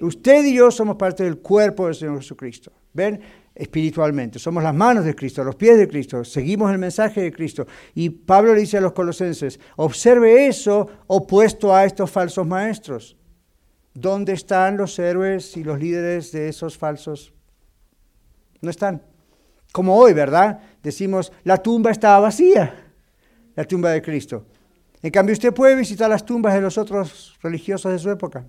B: Usted y yo somos parte del cuerpo del Señor Jesucristo. ¿Ven? Espiritualmente. Somos las manos de Cristo, los pies de Cristo. Seguimos el mensaje de Cristo. Y Pablo le dice a los colosenses, observe eso opuesto a estos falsos maestros. ¿Dónde están los héroes y los líderes de esos falsos? No están. Como hoy, ¿verdad? Decimos, la tumba estaba vacía, la tumba de Cristo. En cambio, usted puede visitar las tumbas de los otros religiosos de su época.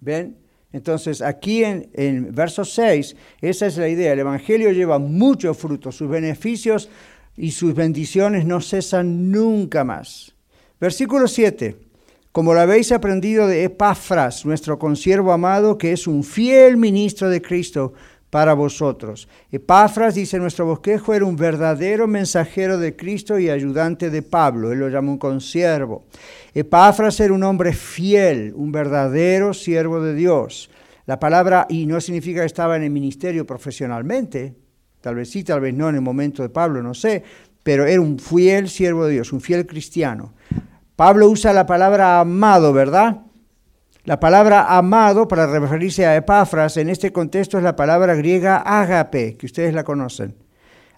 B: ¿Ven? Entonces, aquí en, en verso 6, esa es la idea. El Evangelio lleva mucho fruto. Sus beneficios y sus bendiciones no cesan nunca más. Versículo 7. Como lo habéis aprendido de Epafras, nuestro consiervo amado, que es un fiel ministro de Cristo, para vosotros. Epafras, dice nuestro bosquejo, era un verdadero mensajero de Cristo y ayudante de Pablo. Él lo llamó un consiervo. Epafras era un hombre fiel, un verdadero siervo de Dios. La palabra, y no significa que estaba en el ministerio profesionalmente, tal vez sí, tal vez no en el momento de Pablo, no sé, pero era un fiel siervo de Dios, un fiel cristiano. Pablo usa la palabra amado, ¿verdad? La palabra amado, para referirse a Epafras, en este contexto es la palabra griega ágape, que ustedes la conocen.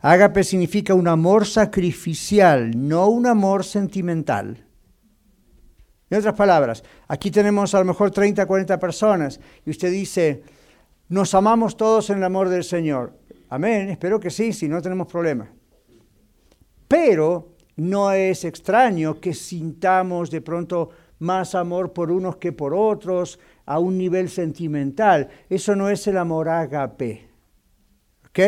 B: Ágape significa un amor sacrificial, no un amor sentimental. En otras palabras, aquí tenemos a lo mejor 30, 40 personas y usted dice, nos amamos todos en el amor del Señor. Amén, espero que sí, si no tenemos problema. Pero no es extraño que sintamos de pronto más amor por unos que por otros, a un nivel sentimental. Eso no es el amor agape. ¿Ok?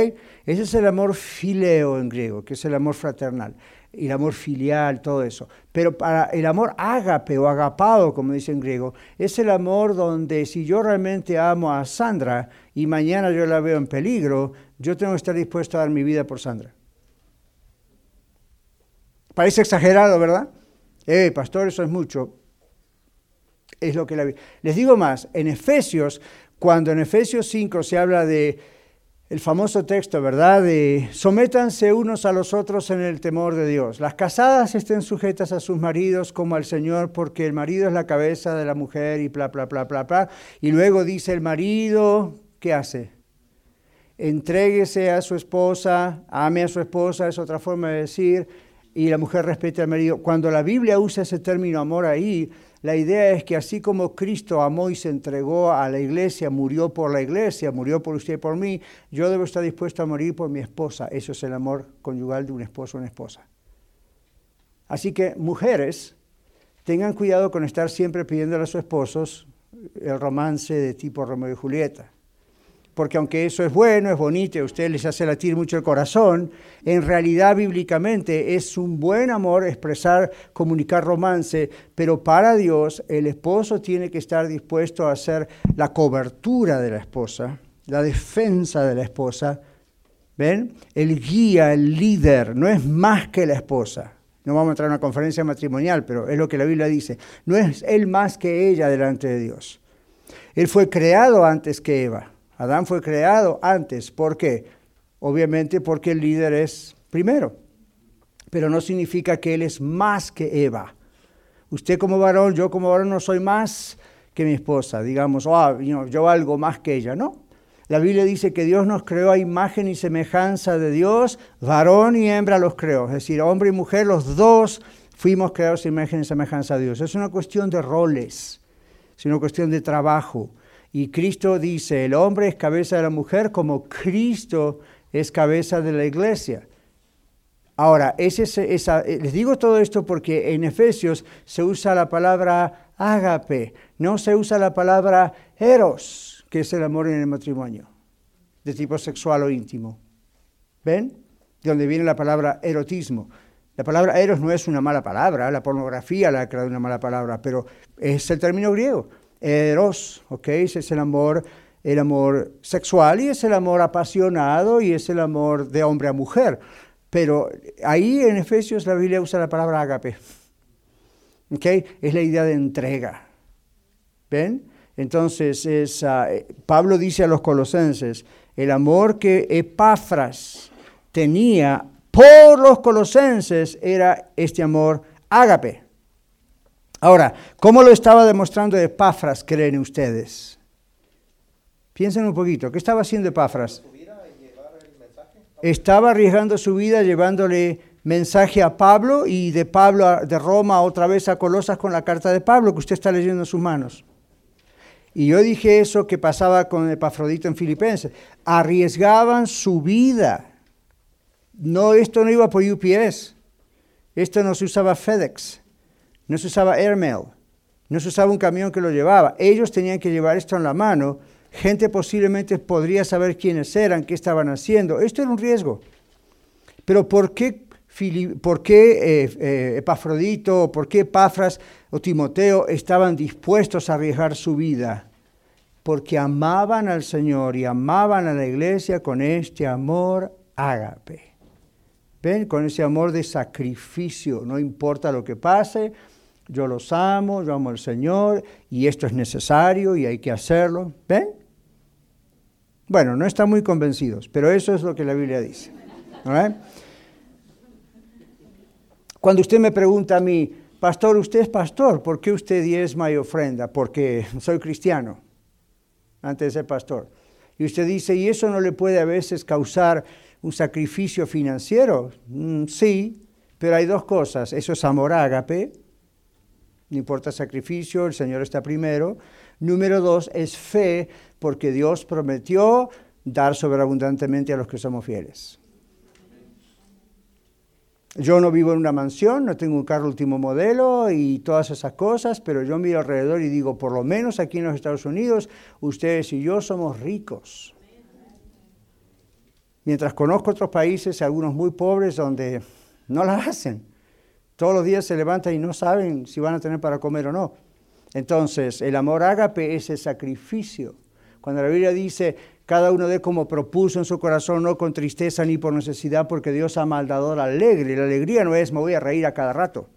B: Ese es el amor fileo en griego, que es el amor fraternal, y el amor filial, todo eso. Pero para el amor agape o agapado, como dice en griego, es el amor donde si yo realmente amo a Sandra y mañana yo la veo en peligro, yo tengo que estar dispuesto a dar mi vida por Sandra. Parece exagerado, ¿verdad? Eh, pastor, eso es mucho. Es lo que la Les digo más, en Efesios, cuando en Efesios 5 se habla de el famoso texto, ¿verdad? De sométanse unos a los otros en el temor de Dios. Las casadas estén sujetas a sus maridos como al Señor, porque el marido es la cabeza de la mujer y bla, bla, bla, bla, bla. Y luego dice el marido, ¿qué hace? Entréguese a su esposa, ame a su esposa, es otra forma de decir, y la mujer respete al marido. Cuando la Biblia usa ese término amor ahí, La idea es que así como Cristo amó y se entregó a la iglesia, murió por la iglesia, murió por usted y por mí, yo debo estar dispuesto a morir por mi esposa. Eso es el amor conyugal de un esposo o una esposa. Así que mujeres, tengan cuidado con estar siempre pidiéndole a sus esposos el romance de tipo Romeo y Julieta porque aunque eso es bueno, es bonito, a ustedes les hace latir mucho el corazón, en realidad bíblicamente es un buen amor expresar, comunicar romance, pero para Dios el esposo tiene que estar dispuesto a hacer la cobertura de la esposa, la defensa de la esposa, ¿ven? El guía, el líder, no es más que la esposa. No vamos a entrar en una conferencia matrimonial, pero es lo que la Biblia dice. No es él más que ella delante de Dios. Él fue creado antes que Eva. Adán fue creado antes. ¿Por qué? Obviamente porque el líder es primero. Pero no significa que él es más que Eva. Usted como varón, yo como varón no soy más que mi esposa. Digamos, oh, yo valgo más que ella. No. La Biblia dice que Dios nos creó a imagen y semejanza de Dios. Varón y hembra los creó. Es decir, hombre y mujer, los dos fuimos creados a imagen y semejanza de Dios. Es una cuestión de roles. Es una cuestión de trabajo. Y Cristo dice, el hombre es cabeza de la mujer como Cristo es cabeza de la iglesia. Ahora, ese, esa, eh, les digo todo esto porque en Efesios se usa la palabra ágape, no se usa la palabra eros, que es el amor en el matrimonio, de tipo sexual o íntimo. ¿Ven? De donde viene la palabra erotismo. La palabra eros no es una mala palabra, la pornografía la ha creado una mala palabra, pero es el término griego. Eros, ¿ok? Es el amor, el amor sexual y es el amor apasionado y es el amor de hombre a mujer. Pero ahí en Efesios la Biblia usa la palabra agape. ¿Ok? Es la idea de entrega. ¿Ven? Entonces, es, ah, Pablo dice a los colosenses, el amor que Epafras tenía por los colosenses era este amor ágape. Ahora, ¿cómo lo estaba demostrando Epafras, creen ustedes? Piensen un poquito, ¿qué estaba haciendo Epafras? Estaba arriesgando su vida llevándole mensaje a Pablo y de Pablo de Roma otra vez a Colosas con la carta de Pablo que usted está leyendo en sus manos. Y yo dije eso que pasaba con Epafrodito en Filipenses. Arriesgaban su vida. No, esto no iba por UPS. Esto no se usaba FedEx no se usaba airmail, no se usaba un camión que lo llevaba. Ellos tenían que llevar esto en la mano. Gente posiblemente podría saber quiénes eran, qué estaban haciendo. Esto era un riesgo. Pero ¿por qué, por qué eh, eh, Epafrodito, por qué Epafras o Timoteo estaban dispuestos a arriesgar su vida? Porque amaban al Señor y amaban a la iglesia con este amor ágape. ¿Ven? Con ese amor de sacrificio. No importa lo que pase, yo los amo, yo amo al Señor y esto es necesario y hay que hacerlo. ¿Ven? Bueno, no están muy convencidos, pero eso es lo que la Biblia dice. Cuando usted me pregunta a mí, pastor, usted es pastor, ¿por qué usted diezma y ofrenda? Porque soy cristiano, antes de ser pastor. Y usted dice, ¿y eso no le puede a veces causar un sacrificio financiero? Mm, sí, pero hay dos cosas. Eso es amor ágape, no importa sacrificio, el Señor está primero. Número dos es fe, porque Dios prometió dar sobreabundantemente a los que somos fieles. Yo no vivo en una mansión, no tengo un carro último modelo y todas esas cosas, pero yo miro alrededor y digo, por lo menos aquí en los Estados Unidos, ustedes y yo somos ricos. Mientras conozco otros países, algunos muy pobres, donde no la hacen. Todos los días se levantan y no saben si van a tener para comer o no. Entonces, el amor ágape es el sacrificio. Cuando la Biblia dice, cada uno de como propuso en su corazón, no con tristeza ni por necesidad, porque Dios ama al alegre. La alegría no es, me voy a reír a cada rato.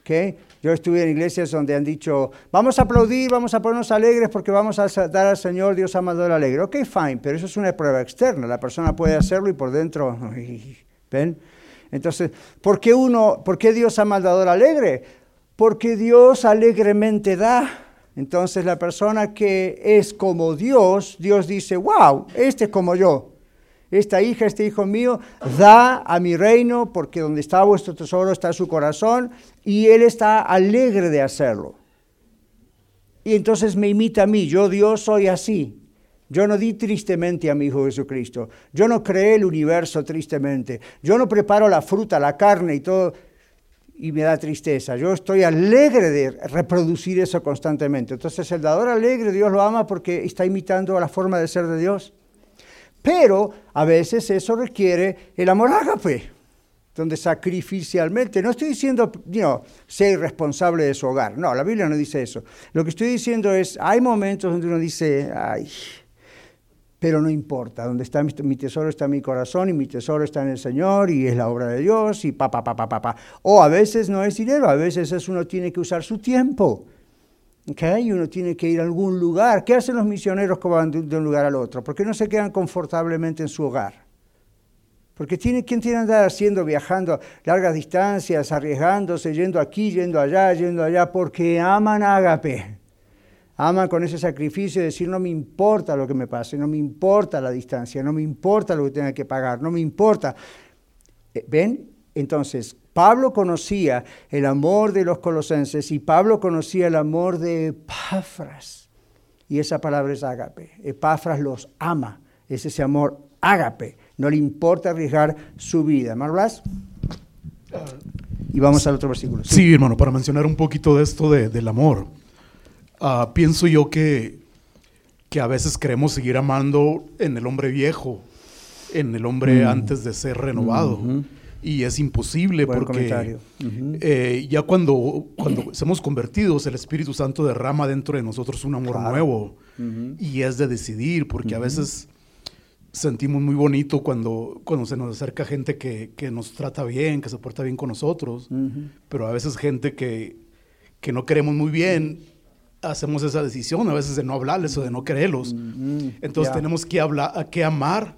B: ¿Okay? Yo estuve en iglesias donde han dicho, vamos a aplaudir, vamos a ponernos alegres porque vamos a dar al Señor, Dios ama al dador alegre. Ok, fine, pero eso es una prueba externa. La persona puede hacerlo y por dentro, ¿ven? Entonces, ¿por qué, uno, ¿por qué Dios ama al dador alegre? Porque Dios alegremente da. Entonces la persona que es como Dios, Dios dice, wow, este es como yo. Esta hija, este hijo mío, da a mi reino porque donde está vuestro tesoro está su corazón y él está alegre de hacerlo. Y entonces me imita a mí, yo Dios soy así. Yo no di tristemente a mi Hijo Jesucristo. Yo no creé el universo tristemente. Yo no preparo la fruta, la carne y todo y me da tristeza. Yo estoy alegre de reproducir eso constantemente. Entonces el dador alegre, Dios lo ama porque está imitando la forma de ser de Dios. Pero a veces eso requiere el amor ágape, donde sacrificialmente, no estoy diciendo, no, sea irresponsable de su hogar, no, la Biblia no dice eso. Lo que estoy diciendo es, hay momentos donde uno dice, ay, pero no importa, donde está mi, tesoro está mi corazón y mi tesoro está en el Señor y es la obra de Dios y pa, pa, pa, pa, pa, pa. O a veces no es dinero, a veces es uno tiene que usar su tiempo. ¿okay? Y uno tiene que ir a algún lugar. ¿Qué hacen los misioneros que van de, un lugar al otro? ¿Por qué no se quedan confortablemente en su hogar? Porque tiene, ¿quién tiene que andar haciendo, viajando largas distancias, arriesgándose, yendo aquí, yendo allá, yendo allá? Porque aman ágape. Aman con ese sacrificio de decir, no me importa lo que me pase, no me importa la distancia, no me importa lo que tenga que pagar, no me importa. Eh, ¿Ven? Entonces, Pablo conocía el amor de los colosenses y Pablo conocía el amor de Epafras. Y esa palabra es ágape. Epafras los ama. Es ese amor ágape. No le importa arriesgar su vida. ¿Marlas? Y vamos al otro versículo.
F: Sí. hermano, para mencionar un poquito de esto del amor. Ah, pienso yo que, que a veces queremos seguir amando en el hombre viejo, en el hombre mm. antes de ser renovado. Y es imposible porque eh, ya cuando, cuando somos convertidos, el Espíritu Santo derrama dentro de nosotros un amor nuevo. Y es de decidir, porque a veces sentimos muy bonito cuando, cuando se nos acerca gente que, que, nos trata bien, que se porta bien con nosotros, pero a veces gente que, que no queremos muy bien hacemos esa decisión a veces de no hablarles o de no creerlos. Mm-hmm. Entonces tenemos que, hablar, que amar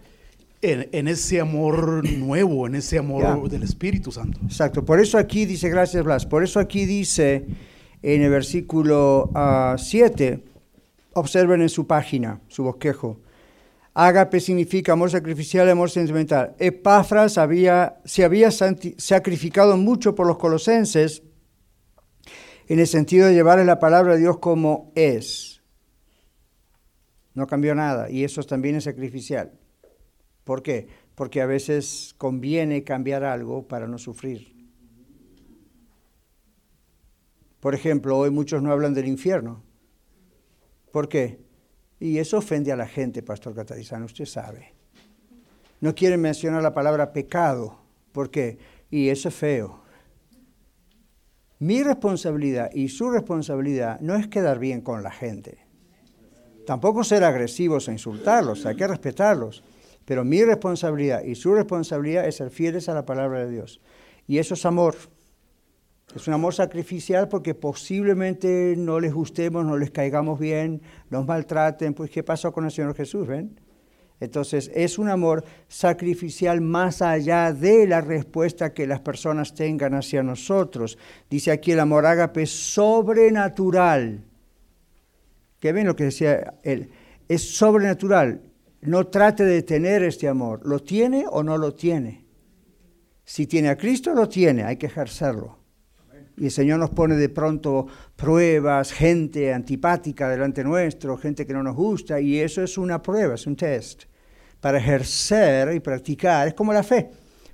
F: en, ese amor nuevo, en ese amor del Espíritu Santo.
B: Exacto. Por eso aquí dice, gracias Blas, por eso aquí dice en el versículo 7, ah, observen en su página, su bosquejo. Ágape significa amor sacrificial amor sentimental. Epafras había, se había sacrificado mucho por los colosenses en el sentido de llevarle la palabra de Dios como es. No cambió nada y eso también es sacrificial. ¿Por qué? Porque a veces conviene cambiar algo para no sufrir. Por ejemplo, hoy muchos no hablan del infierno. ¿Por qué? Y eso ofende a la gente, Pastor Catarizano, usted sabe. No quieren mencionar la palabra pecado. ¿Por qué? Y eso es feo. Mi responsabilidad y su responsabilidad no es quedar bien con la gente. Tampoco ser agresivos e insultarlos, hay que respetarlos. Pero mi responsabilidad y su responsabilidad es ser fieles a la palabra de Dios. Y eso es amor. Es un amor sacrificial porque posiblemente no les gustemos, no les caigamos bien, nos maltraten. Pues, ¿qué pasó con el Señor Jesús? ¿Ven? Entonces es un amor sacrificial más allá de la respuesta que las personas tengan hacia nosotros. Dice aquí el amor ágape sobrenatural. ¿Qué ven lo que decía él? Es sobrenatural. No trate de tener este amor. ¿Lo tiene o no lo tiene? Si tiene a Cristo, lo tiene. Hay que ejercerlo. Y el Señor nos pone de pronto pruebas, gente antipática delante nuestro, gente que no nos gusta, y eso es una prueba, es un test para ejercer y practicar. Es como la fe,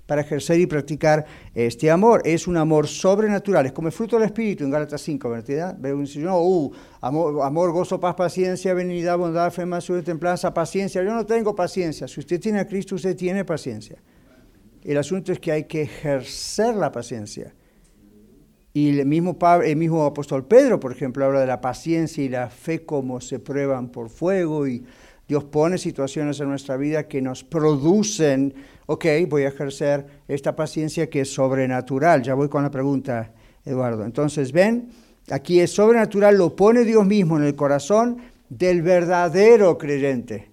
B: para ejercer y practicar este amor. Es un amor sobrenatural, es como el fruto del Espíritu en Gálatas 5, ¿verdad? No, uh, amor, amor, gozo, paz, paciencia, benignidad, bondad, fe, mansedumbre, templanza, paciencia. Yo no tengo paciencia. Si usted tiene a Cristo, usted tiene paciencia. El asunto es que hay que ejercer la paciencia. Y el mismo, el mismo apóstol Pedro, por ejemplo, habla de la paciencia y la fe como se prueban por fuego. Y Dios pone situaciones en nuestra vida que nos producen, ok, voy a ejercer esta paciencia que es sobrenatural. Ya voy con la pregunta, Eduardo. Entonces, ven, aquí es sobrenatural, lo pone Dios mismo en el corazón del verdadero creyente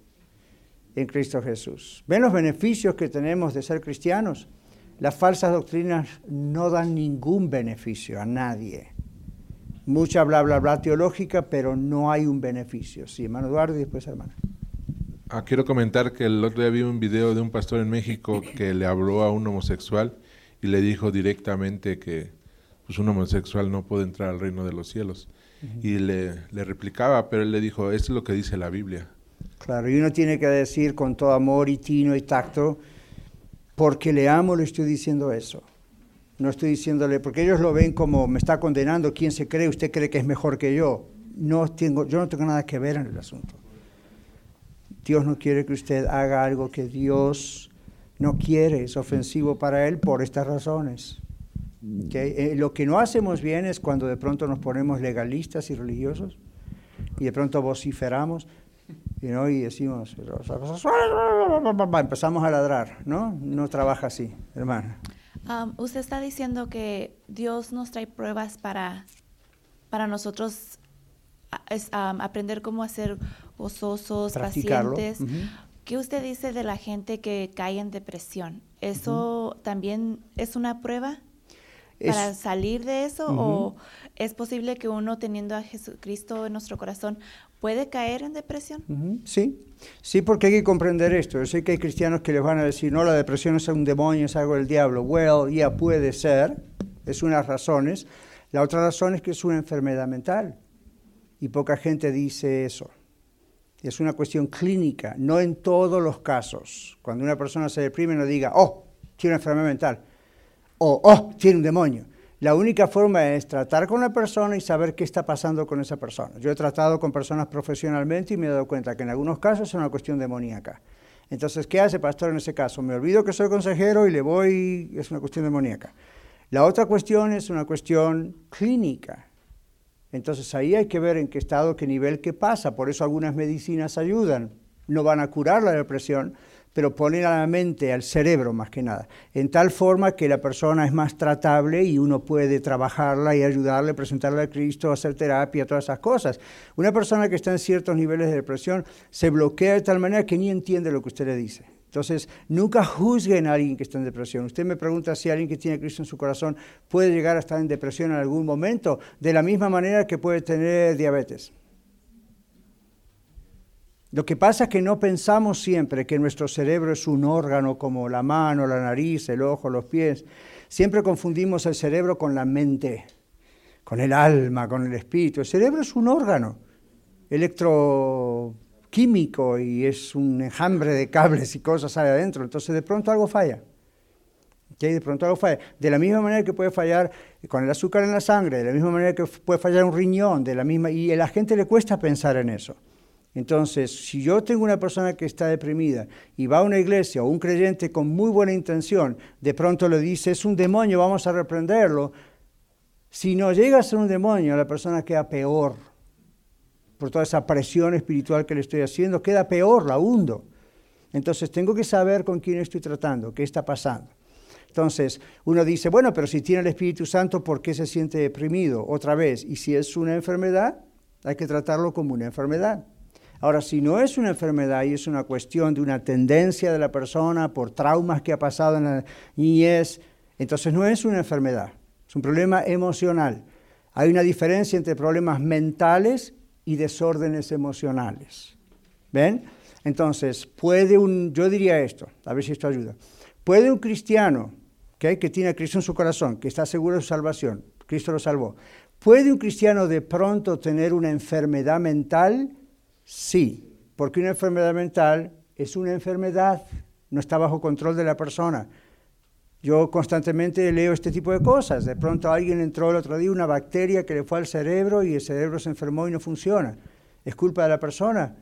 B: en Cristo Jesús. ¿Ven los beneficios que tenemos de ser cristianos? Las falsas doctrinas no dan ningún beneficio a nadie. Mucha bla, bla, bla teológica, pero no hay un beneficio. Sí, hermano Eduardo y después hermana.
G: Ah, quiero comentar que el otro día vi un video de un pastor en México que le habló a un homosexual y le dijo directamente que pues, un homosexual no puede entrar al reino de los cielos. Y le, le replicaba, pero él le dijo, esto es lo que dice la Biblia.
B: Claro, y uno tiene que decir con todo amor y tino y tacto, porque le amo le estoy diciendo eso. No estoy diciéndole, porque ellos lo ven como me está condenando, ¿quién se cree? ¿Usted cree que es mejor que yo? No tengo, yo no tengo nada que ver en el asunto. Dios no quiere que usted haga algo que Dios no quiere, es ofensivo para Él por estas razones. Eh, lo que no hacemos bien es cuando de pronto nos ponemos legalistas y religiosos y de pronto vociferamos y, ¿no? y decimos, empezamos a ladrar, ¿no? No trabaja así, hermana.
H: Um, usted está diciendo que Dios nos trae pruebas para, para nosotros es, um, aprender cómo hacer gozosos, pacientes. ¿Qué usted dice de la gente que cae en depresión? ¿Eso también es una prueba para salir de eso? ¿O es posible que uno teniendo a Jesucristo en nuestro corazón puede caer en depresión?
B: Sí, sí, porque hay que comprender esto. Yo sé que hay cristianos que les van a decir, no, la depresión es un demonio, es algo del diablo. Well, ya puede ser, es una de las razones. La otra razón es que es una enfermedad mental. Y poca gente dice eso. Es una cuestión clínica, no en todos los casos. Cuando una persona se deprime, no diga, oh, tiene una enfermedad mental. O, oh, tiene un demonio. La única forma es tratar con la persona y saber qué está pasando con esa persona. Yo he tratado con personas profesionalmente y me he dado cuenta que en algunos casos es una cuestión demoníaca. Entonces, ¿qué hace pastor en ese caso? Me olvido que soy consejero y le voy, es una cuestión demoníaca. La otra cuestión es una cuestión clínica. Entonces ahí hay que ver en qué estado, qué nivel, qué pasa. Por eso algunas medicinas ayudan. No van a curar la depresión, pero ponen a la mente, al cerebro más que nada, en tal forma que la persona es más tratable y uno puede trabajarla y ayudarle, presentarle a Cristo, hacer terapia, todas esas cosas. Una persona que está en ciertos niveles de depresión se bloquea de tal manera que ni entiende lo que usted le dice. Entonces, nunca juzguen a alguien que está en depresión. Usted me pregunta si alguien que tiene Cristo en su corazón puede llegar a estar en depresión en algún momento, de la misma manera que puede tener diabetes. Lo que pasa es que no pensamos siempre que nuestro cerebro es un órgano como la mano, la nariz, el ojo, los pies. Siempre confundimos el cerebro con la mente, con el alma, con el espíritu. El cerebro es un órgano electroquímico y es un enjambre de cables y cosas ahí adentro. Entonces de pronto algo falla. ¿ok? De pronto algo falla. De la misma manera que puede fallar con el azúcar en la sangre, de la misma manera que puede fallar un riñón, de la misma y a la gente le cuesta pensar en eso. Entonces, si yo tengo una persona que está deprimida y va a una iglesia o un creyente con muy buena intención, de pronto le dice, es un demonio, vamos a reprenderlo. Si no llega a ser un demonio, la persona queda peor por toda esa presión espiritual que le estoy haciendo, queda peor, la hundo. Entonces, tengo que saber con quién estoy tratando, qué está pasando. Entonces, uno dice, bueno, pero si tiene el Espíritu Santo, ¿por qué se siente deprimido? Otra vez, y si es una enfermedad, hay que tratarlo como una enfermedad. Ahora, si no es una enfermedad y es una cuestión de una tendencia de la persona por traumas que ha pasado en la niñez, entonces no es una enfermedad, es un problema emocional. Hay una diferencia entre problemas mentales y desórdenes emocionales. ¿Ven? Entonces, puede un, yo diría esto, a ver si esto ayuda. Puede un cristiano ¿okay? que tiene a Cristo en su corazón, que está seguro de su salvación, Cristo lo salvó, ¿puede un cristiano de pronto tener una enfermedad mental? Sí, porque una enfermedad mental es una enfermedad, no está bajo control de la persona. Yo constantemente leo este tipo de cosas. De pronto alguien entró el otro día una bacteria que le fue al cerebro y el cerebro se enfermó y no funciona. ¿Es culpa de la persona?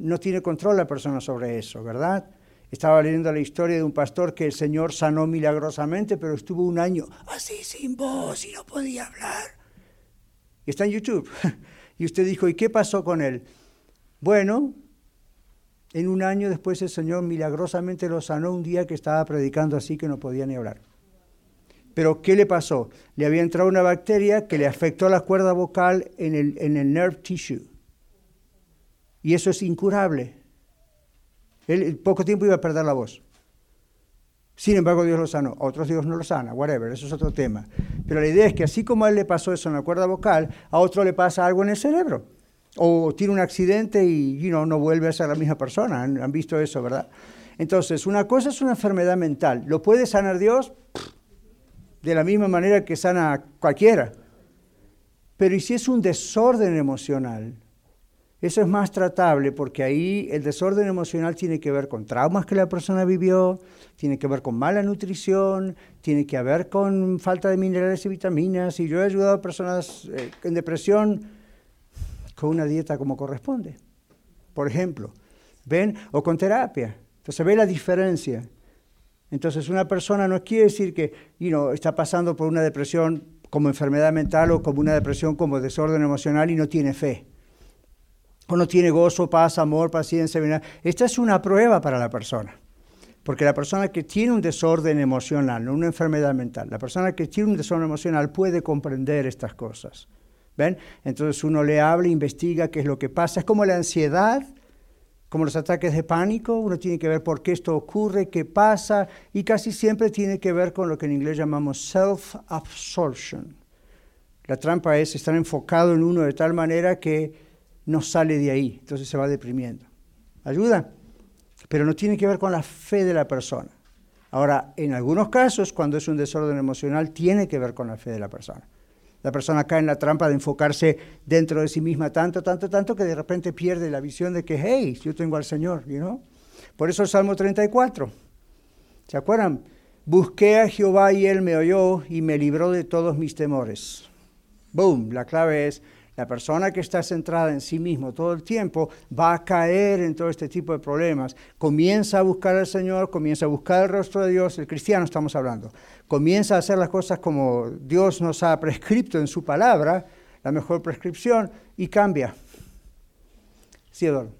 B: No tiene control la persona sobre eso, ¿verdad? Estaba leyendo la historia de un pastor que el Señor sanó milagrosamente, pero estuvo un año así sin voz y no podía hablar. Está en YouTube. Y usted dijo, ¿y qué pasó con él? Bueno, en un año después el Señor milagrosamente lo sanó un día que estaba predicando así que no podía ni hablar. Pero ¿qué le pasó? Le había entrado una bacteria que le afectó la cuerda vocal en el, nerve tissue. Y eso es incurable. Él en poco tiempo iba a perder la voz. Sin embargo, Dios lo sanó. A otros Dios no lo sana, whatever, eso es otro tema. Pero la idea es que así como a él le pasó eso en la cuerda vocal, a otro le pasa algo en el cerebro. O tiene un accidente y you know, no vuelve a ser la misma persona. Han, visto eso, ¿verdad? Entonces, una cosa es una enfermedad mental. ¿Lo puede sanar Dios? De la misma manera que sana cualquiera. Pero ¿y si es un desorden emocional? Eso es más tratable porque ahí el desorden emocional tiene que ver con traumas que la persona vivió, tiene que ver con mala nutrición, tiene que ver con falta de minerales y vitaminas. Y yo he ayudado a personas eh, en depresión con una dieta como corresponde, por ejemplo. ¿Ven? O con terapia. Entonces ve la diferencia. Entonces una persona no quiere decir que you know, está pasando por una depresión como enfermedad mental o como una depresión como desorden emocional y no tiene fe o no tiene gozo, paz, amor, paciencia. Esta es una prueba para la persona. Porque la persona que tiene un desorden emocional, no una enfermedad mental, la persona que tiene un desorden emocional puede comprender estas cosas. ¿Ven? Entonces uno le habla, investiga qué es lo que pasa. Es como la ansiedad, como los ataques de pánico. Uno tiene que ver por qué esto ocurre, qué pasa, y casi siempre tiene que ver con lo que en inglés llamamos self-absorption. La trampa es estar enfocado en uno de tal manera que no sale de ahí, entonces se va deprimiendo. ¿Ayuda? Pero no tiene que ver con la fe de la persona. Ahora, en algunos casos, cuando es un desorden emocional, tiene que ver con la fe de la persona. La persona cae en la trampa de enfocarse dentro de sí misma tanto, tanto, tanto, que de repente pierde la visión de que, hey, yo tengo al Señor, you Por eso el Salmo 34. ¿Se acuerdan? Busqué a Jehová y Él me oyó y me libró de todos mis temores. Boom, la clave es, la persona que está centrada en sí mismo todo el tiempo va a caer en todo este tipo de problemas. Comienza a buscar al Señor, comienza a buscar el rostro de Dios, el cristiano estamos hablando. Comienza a hacer las cosas como Dios nos ha prescrito en su palabra, la mejor prescripción, y cambia. Sí, Eduardo.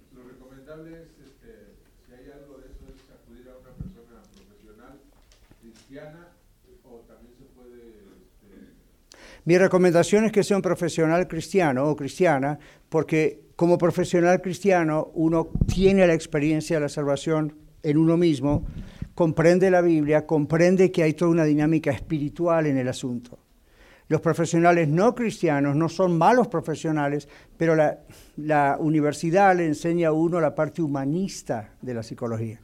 B: Mi recomendación es que sea un profesional cristiano o cristiana, porque como profesional cristiano uno tiene la experiencia de la salvación en uno mismo, comprende la Biblia, comprende que hay toda una dinámica espiritual en el asunto. Los profesionales no cristianos no son malos profesionales, pero la, la, universidad le enseña a uno la parte humanista de la psicología.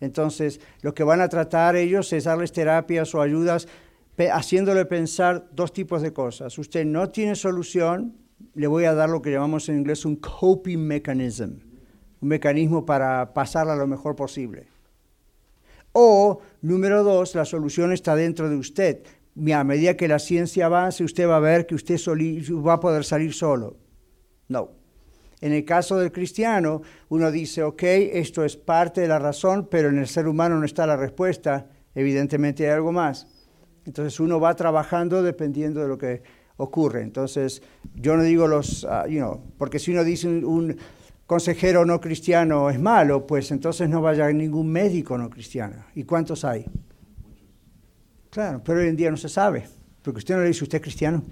B: Entonces, lo que van a tratar ellos es darles terapias o ayudas haciéndole pensar dos tipos de cosas. Usted no tiene solución, le voy a dar lo que llamamos en inglés un coping mechanism, un mecanismo para pasarla lo mejor posible. O, número dos, la solución está dentro de usted. A medida que la ciencia avance, usted va a ver que usted va a poder salir solo. No. En el caso del cristiano, uno dice, ok, esto es parte de la razón, pero en el ser humano no está la respuesta. Evidentemente hay algo más. Entonces uno va trabajando dependiendo de lo que ocurre. Entonces yo no digo los, uh, you know, porque si uno dice un, consejero no cristiano es malo, pues entonces no vaya ningún médico no cristiano. ¿Y cuántos hay? Claro, pero hoy en día no se sabe, porque usted no le dice usted es cristiano.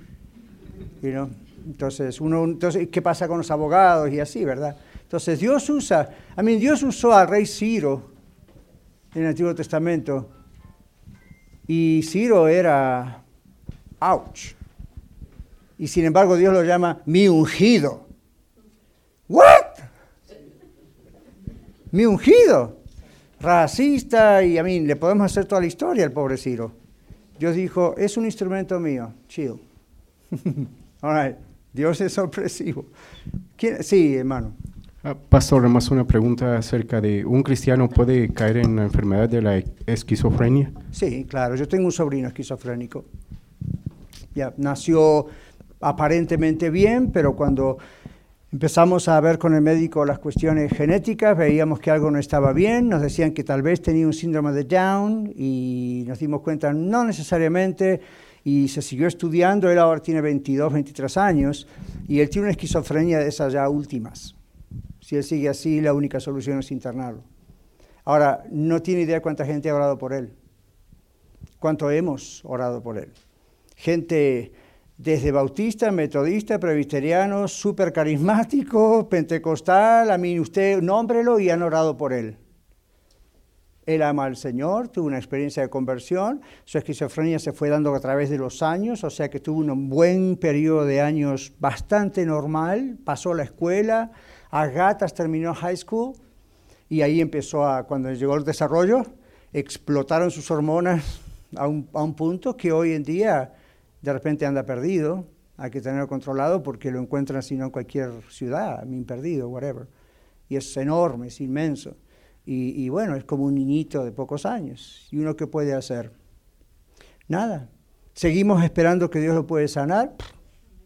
B: You Entonces, uno, entonces, ¿qué pasa con los abogados y así, verdad? Entonces Dios usa, a mí Dios usó al rey Ciro en el Antiguo Testamento y Ciro era, ouch. Y sin embargo Dios lo llama mi ungido. ¿What? Mi ungido. Racista y a mí le podemos hacer toda la historia al pobre Ciro. Dios dijo, es un instrumento mío, chill. All right. Dios es sorpresivo. Sí, hermano.
I: Ah, pastor, más una pregunta acerca de un cristiano puede caer en la enfermedad de la esquizofrenia.
B: Sí, claro. Yo tengo un sobrino esquizofrénico. Ya nació aparentemente bien, pero cuando empezamos a ver con el médico las cuestiones genéticas, veíamos que algo no estaba bien. Nos decían que tal vez tenía un síndrome de Down y nos dimos cuenta no necesariamente y se siguió estudiando. Él ahora tiene 22, 23 años y él tiene una esquizofrenia de esas ya últimas. Si él sigue así, la única solución es internarlo. Ahora, no tiene idea cuánta gente ha orado por él, cuánto hemos orado por él. Gente desde bautista, metodista, presbiteriano, súper carismático, pentecostal, a mí usted nómbrelo y han orado por él. Él ama al Señor, tuvo una experiencia de conversión, su esquizofrenia se fue dando a través de los años, o sea que tuvo un buen periodo de años bastante normal, pasó la escuela, a gatas terminó high school y ahí empezó a, cuando llegó el desarrollo, explotaron sus hormonas a un, a un punto que hoy en día de repente anda perdido, hay que tenerlo controlado porque lo encuentran sino en cualquier ciudad, min perdido, whatever. Y es enorme, es inmenso. Y, y, bueno, es como un niñito de pocos años. ¿Y uno qué puede hacer? Nada. Seguimos esperando que Dios lo puede sanar.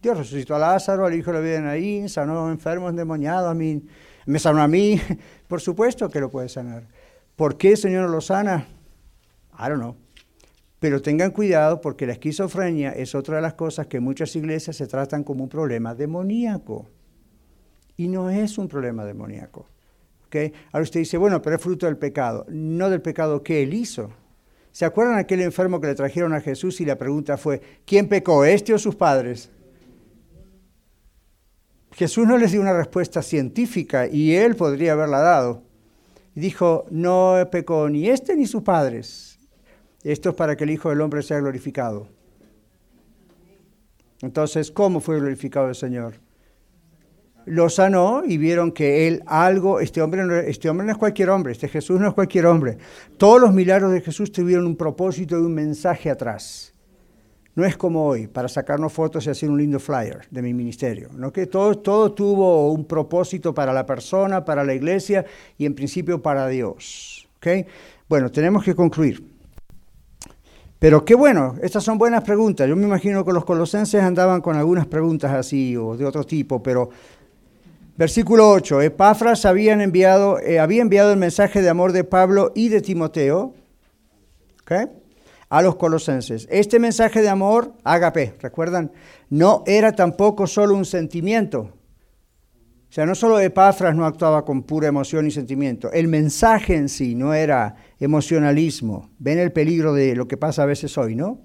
B: Dios resucitó a Lázaro, al hijo de de Naín, sanó enfermos endemoniados, a mí, me sanó a mí. Por supuesto que lo puede sanar. ¿Por qué el Señor no lo sana? I don't know. Pero tengan cuidado porque la esquizofrenia es otra de las cosas que muchas iglesias se tratan como un problema demoníaco. Y no es un problema demoníaco. ¿okay? Ahora usted dice, bueno, pero es fruto del pecado. No del pecado que él hizo. ¿Se acuerdan aquel enfermo que le trajeron a Jesús y la pregunta fue, ¿quién pecó, este o sus padres? Jesús no les dio una respuesta científica y él podría haberla dado. Dijo, no pecó ni este ni sus padres. Esto es para que el Hijo del Hombre sea glorificado. Entonces, ¿cómo fue glorificado el Señor? Lo sanó y vieron que él algo, este hombre, no, este hombre no es cualquier hombre, este Jesús no es cualquier hombre. Todos los milagros de Jesús tuvieron un propósito y un mensaje atrás. No es como hoy, para sacarnos fotos y hacer un lindo flyer de mi ministerio. ¿no? Que todo, todo tuvo un propósito para la persona, para la iglesia y en principio para Dios. Bueno, tenemos que concluir. Pero qué bueno, estas son buenas preguntas. Yo me imagino que los colosenses andaban con algunas preguntas así o de otro tipo, pero versículo 8, Epafras habían enviado, eh, había enviado el mensaje de amor de Pablo y de Timoteo ¿okay? A los colosenses. Este mensaje de amor, agape, ¿recuerdan? No era tampoco solo un sentimiento. O sea, no solo Epafras no actuaba con pura emoción y sentimiento, el mensaje en sí no era emocionalismo. Ven el peligro de lo que pasa a veces hoy, ¿no?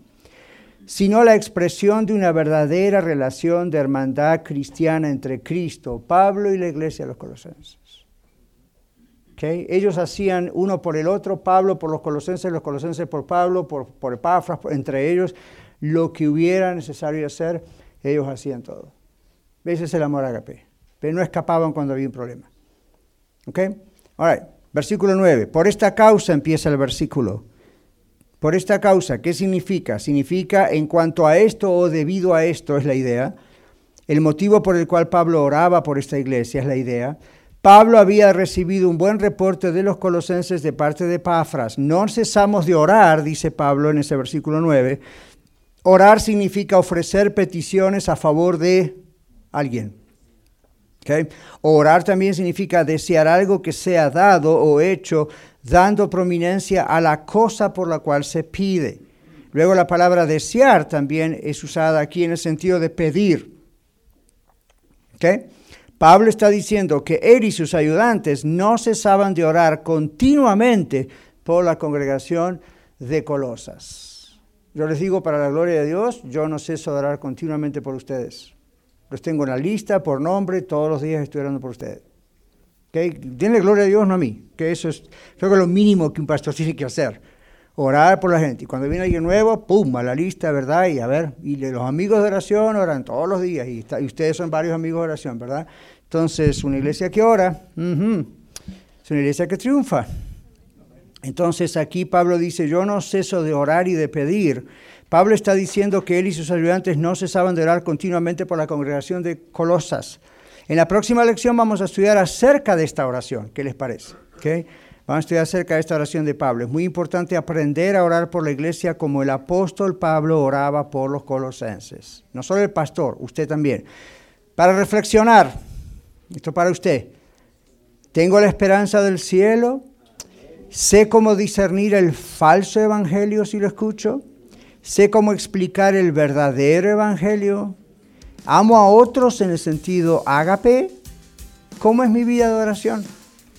B: Sino la expresión de una verdadera relación de hermandad cristiana entre Cristo, Pablo y la iglesia de los colosenses. Ellos hacían uno por el otro, Pablo por los colosenses, los colosenses por Pablo, por, por entre ellos, lo que hubiera necesario hacer, ellos hacían todo. Ese es el amor agape. Pero no escapaban cuando había un problema. ¿Ok? All right. Versículo 9. Por esta causa empieza el versículo. Por esta causa, ¿qué significa? Significa en cuanto a esto o debido a esto es la idea. El motivo por el cual Pablo oraba por esta iglesia es la idea. Pablo había recibido un buen reporte de los colosenses de parte de Pafras. No cesamos de orar, dice Pablo en ese versículo 9. Orar significa ofrecer peticiones a favor de alguien. Orar también significa desear algo que sea dado o hecho, dando prominencia a la cosa por la cual se pide. Luego la palabra desear también es usada aquí en el sentido de pedir. Okay. Pablo está diciendo que él y sus ayudantes no cesaban de orar continuamente por la congregación de Colosas. Yo les digo, para la gloria de Dios, yo no ceso de orar continuamente por ustedes. Los tengo en la lista por nombre, todos los días estoy orando por ustedes. ¿Okay? Denle gloria a Dios, no a mí. Que eso es, creo que lo mínimo que un pastor tiene que hacer. Orar por la gente. Y cuando viene alguien nuevo, pum, a la lista, ¿verdad? Y a ver, y los amigos de oración oran todos los días. Y, ustedes son varios amigos de oración, ¿verdad? Entonces, una iglesia que ora, uh -huh, es una iglesia que triunfa. Entonces aquí Pablo dice, yo no ceso de orar y de pedir. Pablo está diciendo que él y sus ayudantes no cesaban de orar continuamente por la congregación de Colosas. En la próxima lección vamos a estudiar acerca de esta oración. ¿Qué les parece? ¿Okay? Vamos a estudiar acerca de esta oración de Pablo. Es muy importante aprender a orar por la iglesia como el apóstol Pablo oraba por los colosenses. No solo el pastor, usted también. Para reflexionar, esto para usted. Tengo la esperanza del cielo. Sé cómo discernir el falso evangelio si lo escucho. Sé cómo explicar el verdadero evangelio. Amo a otros en el sentido ágape. ¿Cómo es mi vida de oración?